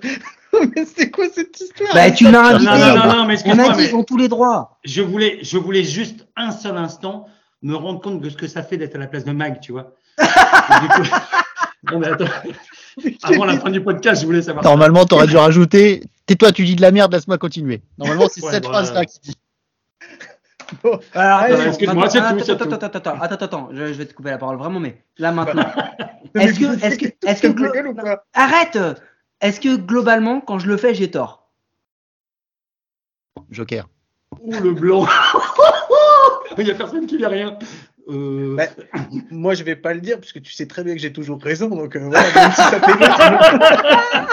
Mais c'est quoi cette histoire? Bah, tu l'as Non, invité. non, non, non, non, mais On a excuse-moi, dit, mais ils ont tous les droits. je voulais, je voulais juste un seul instant me rendre compte de ce que ça fait d'être à la place de Mag, tu vois. Du coup- Non, mais attends. Avant la fin du podcast, je voulais savoir. ça. Normalement, t'aurais dû rajouter Tais-toi, tu dis de la merde, laisse-moi continuer. Normalement, c'est Ouais, cette bah, phrase-là qui dit. Bon, Alors, attends, excuse-moi, attends, attends, attends, attends, attends, attends, attends, je, je vais te couper la parole vraiment, mais là maintenant. Est-ce que, est-ce que, est-ce que, glo- gueule ou pas arrête! Est-ce que globalement, quand je le fais, j'ai tort? Joker. Ouh, le blanc. Il n'y a personne qui dit rien. Euh, Bah, Moi, je vais pas le dire, puisque tu sais très bien que j'ai toujours raison, donc euh, voilà, même si ça t'énerve.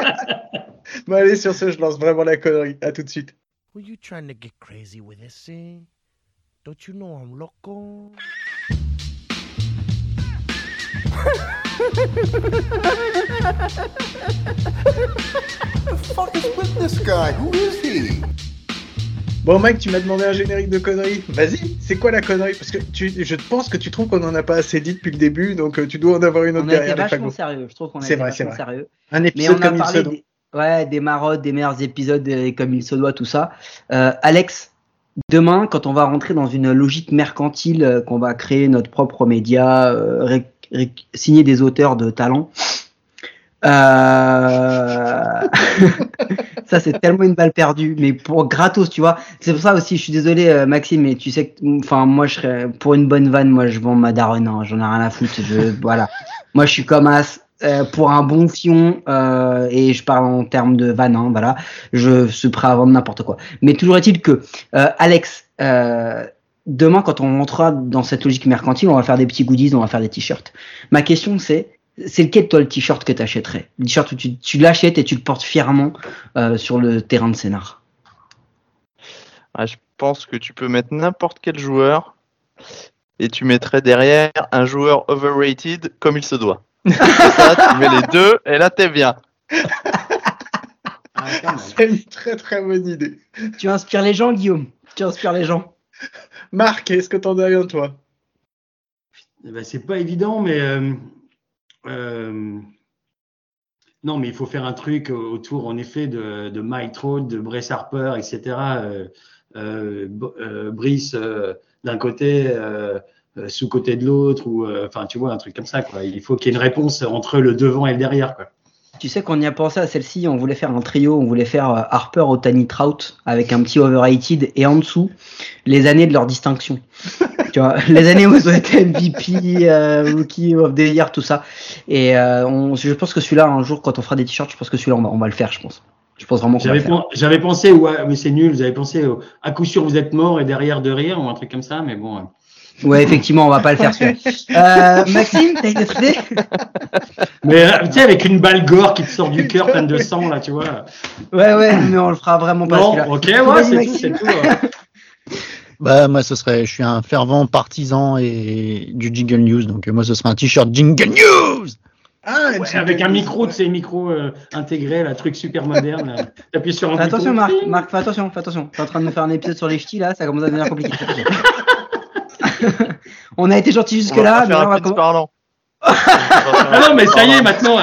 Bon, allez, sur ce, je lance vraiment la connerie. À tout de suite. Were you trying to get crazy with this thing? Don't you know I'm loco? fuck is with this guy? Who is he? Bon, Mike, tu m'as demandé un générique de conneries. Vas-y, c'est quoi la connerie? Parce que tu, je pense que tu trouves qu'on en a pas assez dit depuis le début, donc euh, tu dois en avoir une autre On a été derrière vachement fagots. sérieux. Je trouve qu'on a C'est été vrai, c'est vachement vrai. sérieux. Un Mais épisode on a comme il se parlé doit. des, ouais, des marottes, des meilleurs épisodes euh, comme il se doit, tout ça. Euh, Alex, demain, quand on va rentrer dans une logique mercantile, euh, qu'on va créer notre propre média, euh, signer des auteurs de talent. Euh, ça c'est tellement une balle perdue, mais pour gratos, tu vois. C'est pour ça aussi, je suis désolé euh, Maxime, mais tu sais que, enfin moi je serais pour une bonne vanne, moi je vends ma daronne, hein, j'en ai rien à foutre. Je, voilà, moi je suis comme as. Euh, pour un bon fion, euh, et je parle en termes de vanne, hein, voilà, je suis prêt à vendre n'importe quoi. Mais toujours est-il que, euh, Alex, euh, demain quand on rentrera dans cette logique mercantile, on va faire des petits goodies, on va faire des t-shirts. Ma question c'est, c'est lequel toi le t-shirt que t'achèterais Le t-shirt où tu, tu l'achètes et tu le portes fièrement euh, sur le terrain de scénar. Ah, je pense que tu peux mettre n'importe quel joueur et tu mettrais derrière un joueur overrated comme il se doit. Ça, tu mets les deux et là t'es bien. ah. C'est une très très bonne idée. Tu inspires les gens, Guillaume Tu inspires les gens Marc, est-ce que t'en as rien, toi? Eh ben, c'est pas évident, mais euh, euh, non, mais il faut faire un truc autour, en effet, de, de Mike Trout, de Bryce Harper, etc. Euh, euh, euh, Brice d'un côté, sous côté de l'autre, ou enfin, tu vois, un truc comme ça. Quoi. Il faut qu'il y ait une réponse entre le devant et le derrière. Quoi. Tu sais qu'on y a pensé à celle-ci, on voulait faire un trio, on voulait faire Harper, Otani, Trout avec un petit overrated et en dessous les années de leur distinction. tu vois, les années où ils ont été MVP, euh, Rookie of the Year, tout ça. Et euh, on, je pense que celui-là, un jour, quand on fera des t-shirts, je pense que celui-là, on va, on va le faire, je pense. Je pense vraiment J'avais, pen- pensé, ouais, mais c'est nul, vous avez pensé, à coup sûr, vous êtes mort et derrière de rire, ou un truc comme ça, mais bon. euh. Ouais, effectivement, on va pas le faire celui-là. Euh, Maxime, t'as une autre idée? Mais euh, tu sais, avec une balle gore qui te sort du cœur pleine de sang, là, tu vois. Ouais, ouais, mais on le fera vraiment pas Non, celui-là. ok, ouais, c'est tout, c'est tout. Bah, moi, ce serait, je suis un fervent partisan et du Jingle News, donc moi, ce serait un t-shirt Jingle News. Ah, Ouais, avec un micro, tu sais, micro euh, intégré, là, truc super moderne. T'appuies sur un Fais attention. Marc, Marc, fais attention, fais attention. T'es en train de nous faire un épisode sur les ch'tis là, ça commence à devenir compliqué. On a été gentil jusque-là, mais on un va pitch com- parlant. Ah non, mais ça y est, maintenant,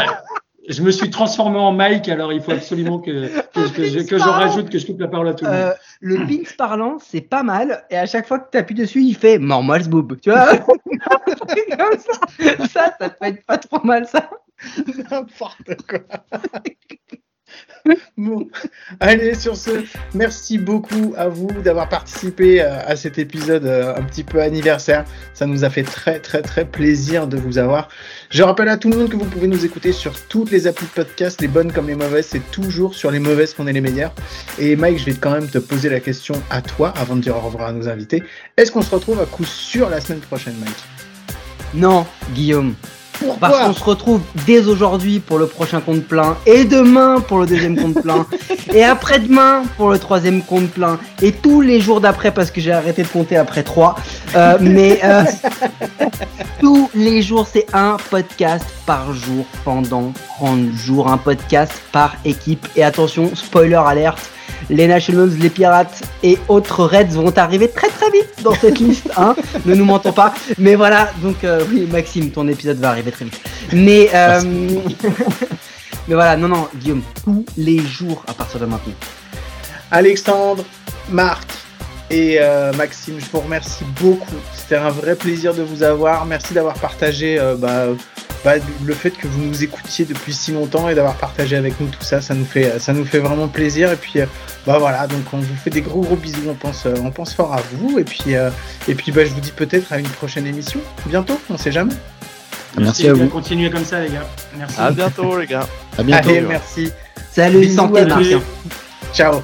je me suis transformé en Mike, alors il faut absolument que, que, que je, que je rajoute, que je coupe la parole à tout le monde. Euh, le pins parlant, c'est pas mal, et à chaque fois que tu appuies dessus, il fait normal boob. Tu vois? Comme ça. ça, ça peut être pas trop mal, ça. N'importe quoi. bon, allez, sur ce, merci beaucoup à vous d'avoir participé euh, à cet épisode euh, un petit peu anniversaire. Ça nous a fait très, très, très plaisir de vous avoir. Je rappelle à tout le monde que vous pouvez nous écouter sur toutes les applis de podcast, les bonnes comme les mauvaises. C'est toujours sur les mauvaises qu'on est les meilleurs. Et Mike, je vais quand même te poser la question à toi avant de dire au revoir à nos invités. Est-ce qu'on se retrouve à coup sûr la semaine prochaine, Mike? Non, Guillaume. Parce qu'on se retrouve dès aujourd'hui pour le prochain compte plein, et demain pour le deuxième compte plein, et après-demain pour le troisième compte plein, et tous les jours d'après parce que j'ai arrêté de compter après trois. Euh, mais euh, tous les jours, c'est un podcast par jour pendant 30 jours, un podcast par équipe. Et attention, spoiler alerte, les Nationals, les Pirates et autres Reds vont arriver très très vite dans cette liste. Hein ne nous mentons pas. Mais voilà, donc euh, oui, Maxime, ton épisode va arriver très vite. Mais, euh, mais voilà, non, non, Guillaume, tous les jours à partir de maintenant. Alexandre, Marc et euh, Maxime, je vous remercie beaucoup. C'était un vrai plaisir de vous avoir. Merci d'avoir partagé euh, bah, bah, le fait que vous nous écoutiez depuis si longtemps et d'avoir partagé avec nous tout ça, ça nous fait, ça nous fait vraiment plaisir. Et puis, euh, bah voilà, donc on vous fait des gros gros bisous. On pense, euh, on pense fort à vous. Et puis, euh, et puis, bah, je vous dis peut-être à une prochaine émission bientôt. On sait jamais. Merci, merci à vous. Continuez comme ça, les gars. Merci. À bientôt, les gars. À bientôt. Allez, merci. Salut. Santé, Martien. Ciao.